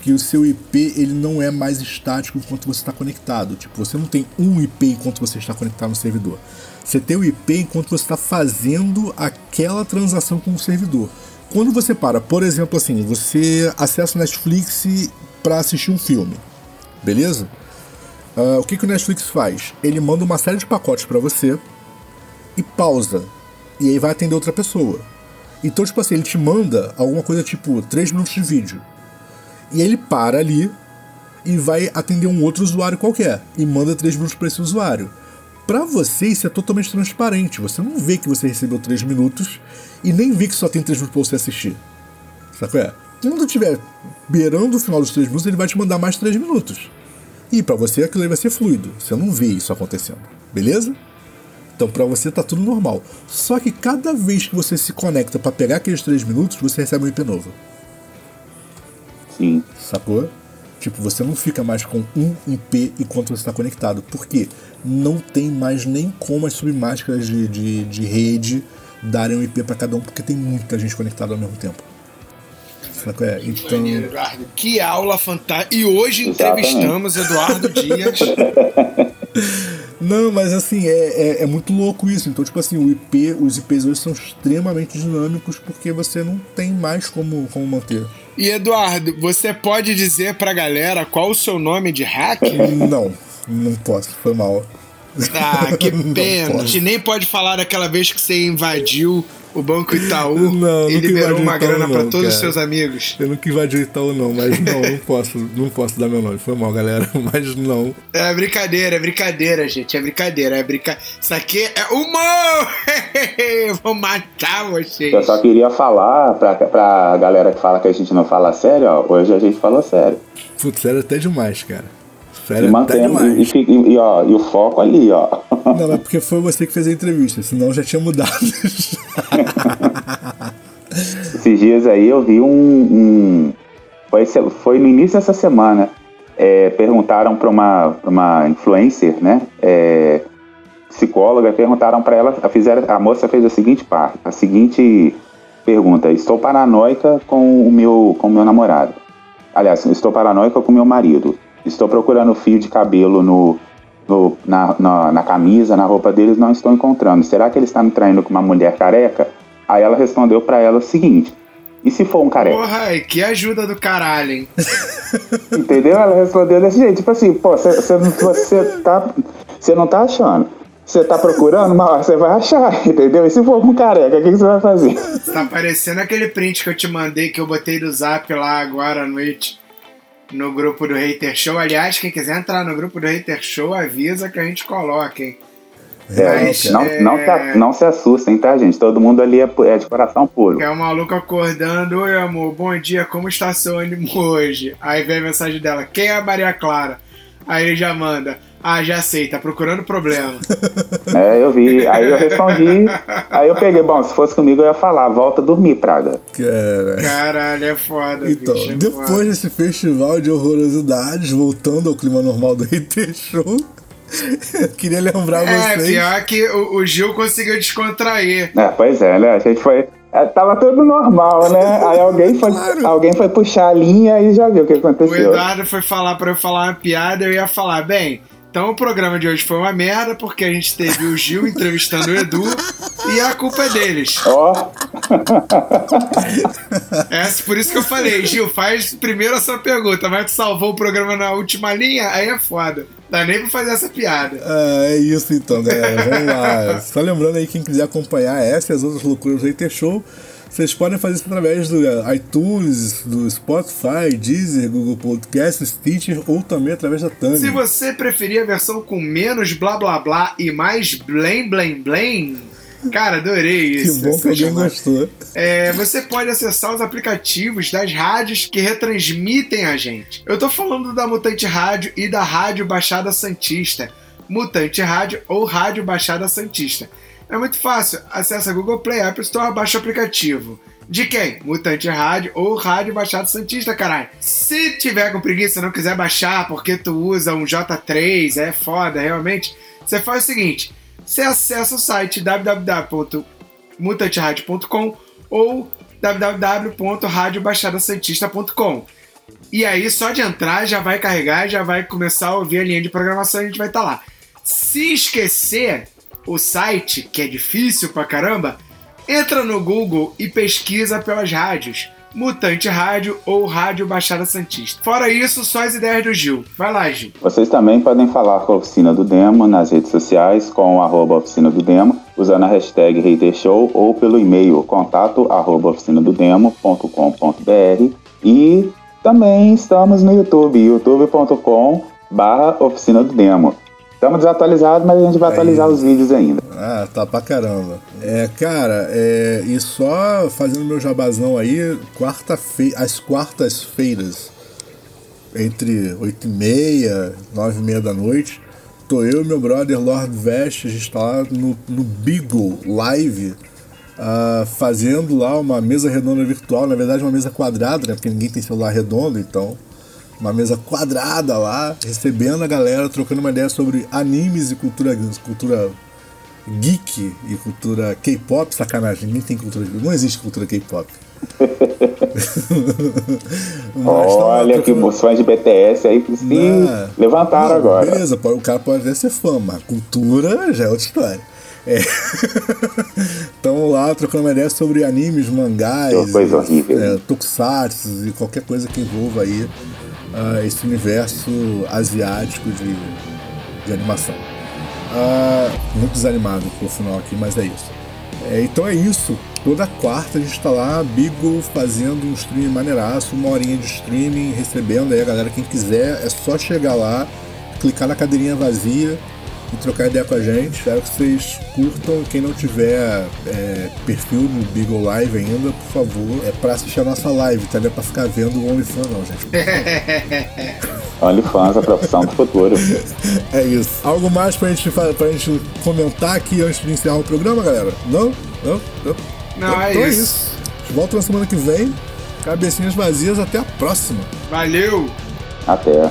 que o seu IP ele não é mais estático enquanto você está conectado. Tipo, você não tem um IP enquanto você está conectado no servidor. Você tem o IP enquanto você está fazendo aquela transação com o servidor. Quando você para, por exemplo, assim, você acessa o Netflix para assistir um filme, beleza? Uh, o que, que o Netflix faz? Ele manda uma série de pacotes para você e pausa. E aí vai atender outra pessoa. Então, tipo assim, ele te manda alguma coisa tipo 3 minutos de vídeo. E ele para ali e vai atender um outro usuário qualquer. E manda 3 minutos para esse usuário. Para você, isso é totalmente transparente. Você não vê que você recebeu 3 minutos e nem vê que só tem 3 minutos pra você assistir. Sabe qual é? Quando estiver beirando o final dos 3 minutos, ele vai te mandar mais 3 minutos. E para você aquilo aí vai ser fluido. Você não vê isso acontecendo. Beleza? Então para você tá tudo normal. Só que cada vez que você se conecta para pegar aqueles 3 minutos, você recebe um IP novo. Sim. Sacou? Tipo, você não fica mais com um IP enquanto você está conectado. Porque não tem mais nem como as submáscaras de, de, de rede darem um IP para cada um, porque tem muita gente conectada ao mesmo tempo. É? Então... Maneiro, Eduardo. Que aula fantástica. E hoje entrevistamos Eduardo Dias. Não, mas assim, é, é, é, muito louco isso. Então, tipo assim, o IP, os IPs hoje são extremamente dinâmicos porque você não tem mais como, como manter. E Eduardo, você pode dizer pra galera qual o seu nome de hack? Não, não posso, foi mal. Ah, que pena. A gente nem pode falar daquela vez que você invadiu o Banco Itaú não, e liberou uma Itaú, grana para todos os seus amigos. Eu nunca invadi o Itaú, não, mas não, não posso, não posso dar meu nome. Foi mal, galera, mas não. É brincadeira, é brincadeira, gente. É brincadeira, é brincadeira. Isso aqui é humor! Vou matar vocês. Eu só queria falar pra, pra galera que fala que a gente não fala sério, ó. Hoje a gente falou sério. Putz, sério até demais, cara. E mantendo, e, e, e, ó, e o foco ali, ó. Não, é porque foi você que fez a entrevista, senão já tinha mudado. Esses dias aí eu vi um. um foi, foi no início dessa semana. É, perguntaram para uma, uma influencer, né? É, psicóloga, perguntaram para ela, fizeram, a moça fez a seguinte parte, a seguinte pergunta: Estou paranoica com o meu, com o meu namorado. Aliás, estou paranoica com o meu marido. Estou procurando fio de cabelo no, no na, na, na, camisa, na roupa deles, não estou encontrando. Será que ele está me traindo com uma mulher careca? Aí ela respondeu para ela o seguinte: e se for um careca? Porra, que ajuda do caralho, hein? Entendeu? Ela respondeu desse jeito, tipo assim, pô, você, você, tá. Você não tá achando. Você tá procurando, mas você vai achar, entendeu? E se for um careca, o que, que você vai fazer? Tá parecendo aquele print que eu te mandei que eu botei do zap lá agora à noite no grupo do Hater Show. Aliás, quem quiser entrar no grupo do Hater Show, avisa que a gente coloca, hein? É, Mas, não, é... Não, se, não se assustem, tá, gente? Todo mundo ali é, é de coração puro. É o um maluco acordando, oi amor, bom dia, como está seu ânimo hoje? Aí vem a mensagem dela, quem é a Maria Clara? Aí ele já manda, Ah, já sei, tá procurando problema. É, eu vi. Aí eu respondi. Aí eu peguei, bom, se fosse comigo eu ia falar, volta a dormir, Praga. Cara. Caralho, é foda. Então, bicho, é depois foda. desse festival de horrorosidades, voltando ao clima normal do RT Show, eu queria lembrar É, vocês. pior que o, o Gil conseguiu descontrair. É, pois é, né? A gente foi. é, Tava tudo normal, né? Aí alguém foi, Claro. alguém foi puxar a linha e já viu o que O aconteceu. Eduardo foi falar pra eu falar uma piada, eu ia falar, bem, então o programa de hoje foi uma merda, porque a gente teve o Gil entrevistando o Edu e a culpa é deles. Ó, É por isso que eu falei, Gil, faz primeiro essa pergunta, mas tu salvou o programa na última linha, aí é foda. Dá nem pra fazer essa piada. Ah, é isso então, galera. Vamos lá. Só lembrando aí, quem quiser acompanhar essa e as outras loucuras do RT Show, vocês podem fazer isso através do iTunes, do Spotify, Deezer, Google Podcast, Stitcher ou também através da Tang. Se você preferir a versão com menos blá blá blá e mais blém blém blém, cara, adorei Que isso. bom essa que alguém gostou. É, você pode acessar os aplicativos das rádios que retransmitem a gente. Eu tô falando da Mutante Rádio e da Rádio Baixada Santista. Mutante Rádio ou Rádio Baixada Santista. É muito fácil. Acesse a Google Play, App Store, baixa o aplicativo. De quem? Mutante Rádio ou Rádio Baixada Santista, caralho. Se tiver com preguiça e não quiser baixar porque tu usa um J3, é foda, realmente, você faz o seguinte: você acessa o site www.mutanteradio.com ou www.radiobaixadasantista.com. E aí, só de entrar, já vai carregar, já vai começar a ouvir a linha de programação e a gente vai estar lá. Se esquecer o site, que é difícil pra caramba, entra no Google e pesquisa pelas rádios. Mutante Rádio ou Rádio Baixada Santista. Fora isso, só as ideias do Gil. Vai lá, Gil. Vocês também podem falar com a Oficina do Demo nas redes sociais com arroba Oficina do Demo, usando a hashtag ReiterShow ou pelo e-mail contato arroba oficinadodemo.com.br e também estamos no YouTube, youtube.com barra Oficina do Demo. Estamos desatualizados, mas a gente vai atualizar os vídeos ainda. Ah, tá pra caramba. É, cara, é, e só fazendo meu jabazão aí, quarta-feira, às quartas-feiras, entre 8 e meia, 9 e meia da noite, tô eu e meu brother Lord Vest, a gente tá lá no, no Beagle Live, ah, fazendo lá uma mesa redonda virtual, na verdade uma mesa quadrada, né, porque ninguém tem celular redondo, então uma mesa quadrada lá, recebendo a galera, trocando uma ideia sobre animes e cultura, cultura geek e cultura K-pop, sacanagem, ninguém tem cultura, não existe cultura K-pop. Tá Olha que os fãs de BTS aí se Não. levantaram Não, agora. Beleza, o cara pode até ser fã, mas cultura já é outra história. Estamos lá trocando uma ideia sobre animes, mangás, Que coisa horrível. é, tokusatsu e qualquer coisa que envolva aí ah, esse universo asiático de, de animação. Ah, muito desanimado pro final aqui, mas é isso. É, então é isso. Toda quarta a gente tá lá, Beagle, fazendo um stream maneiraço, uma horinha de streaming, recebendo aí a galera. Quem quiser, é só chegar lá, clicar na cadeirinha vazia e trocar ideia com a gente. Espero que vocês curtam. Quem não tiver é, perfil no Beagle Live ainda, por favor, é pra assistir a nossa live, tá? Não é pra ficar vendo o OnlyFans, não, gente. OnlyFans, a profissão do futuro. É isso. Algo mais pra gente, pra gente comentar aqui antes de encerrar o programa, galera? Não? Não? Não? Não, é então isso. A gente volta na semana que vem. Cabecinhas vazias, até a próxima. Valeu! Até.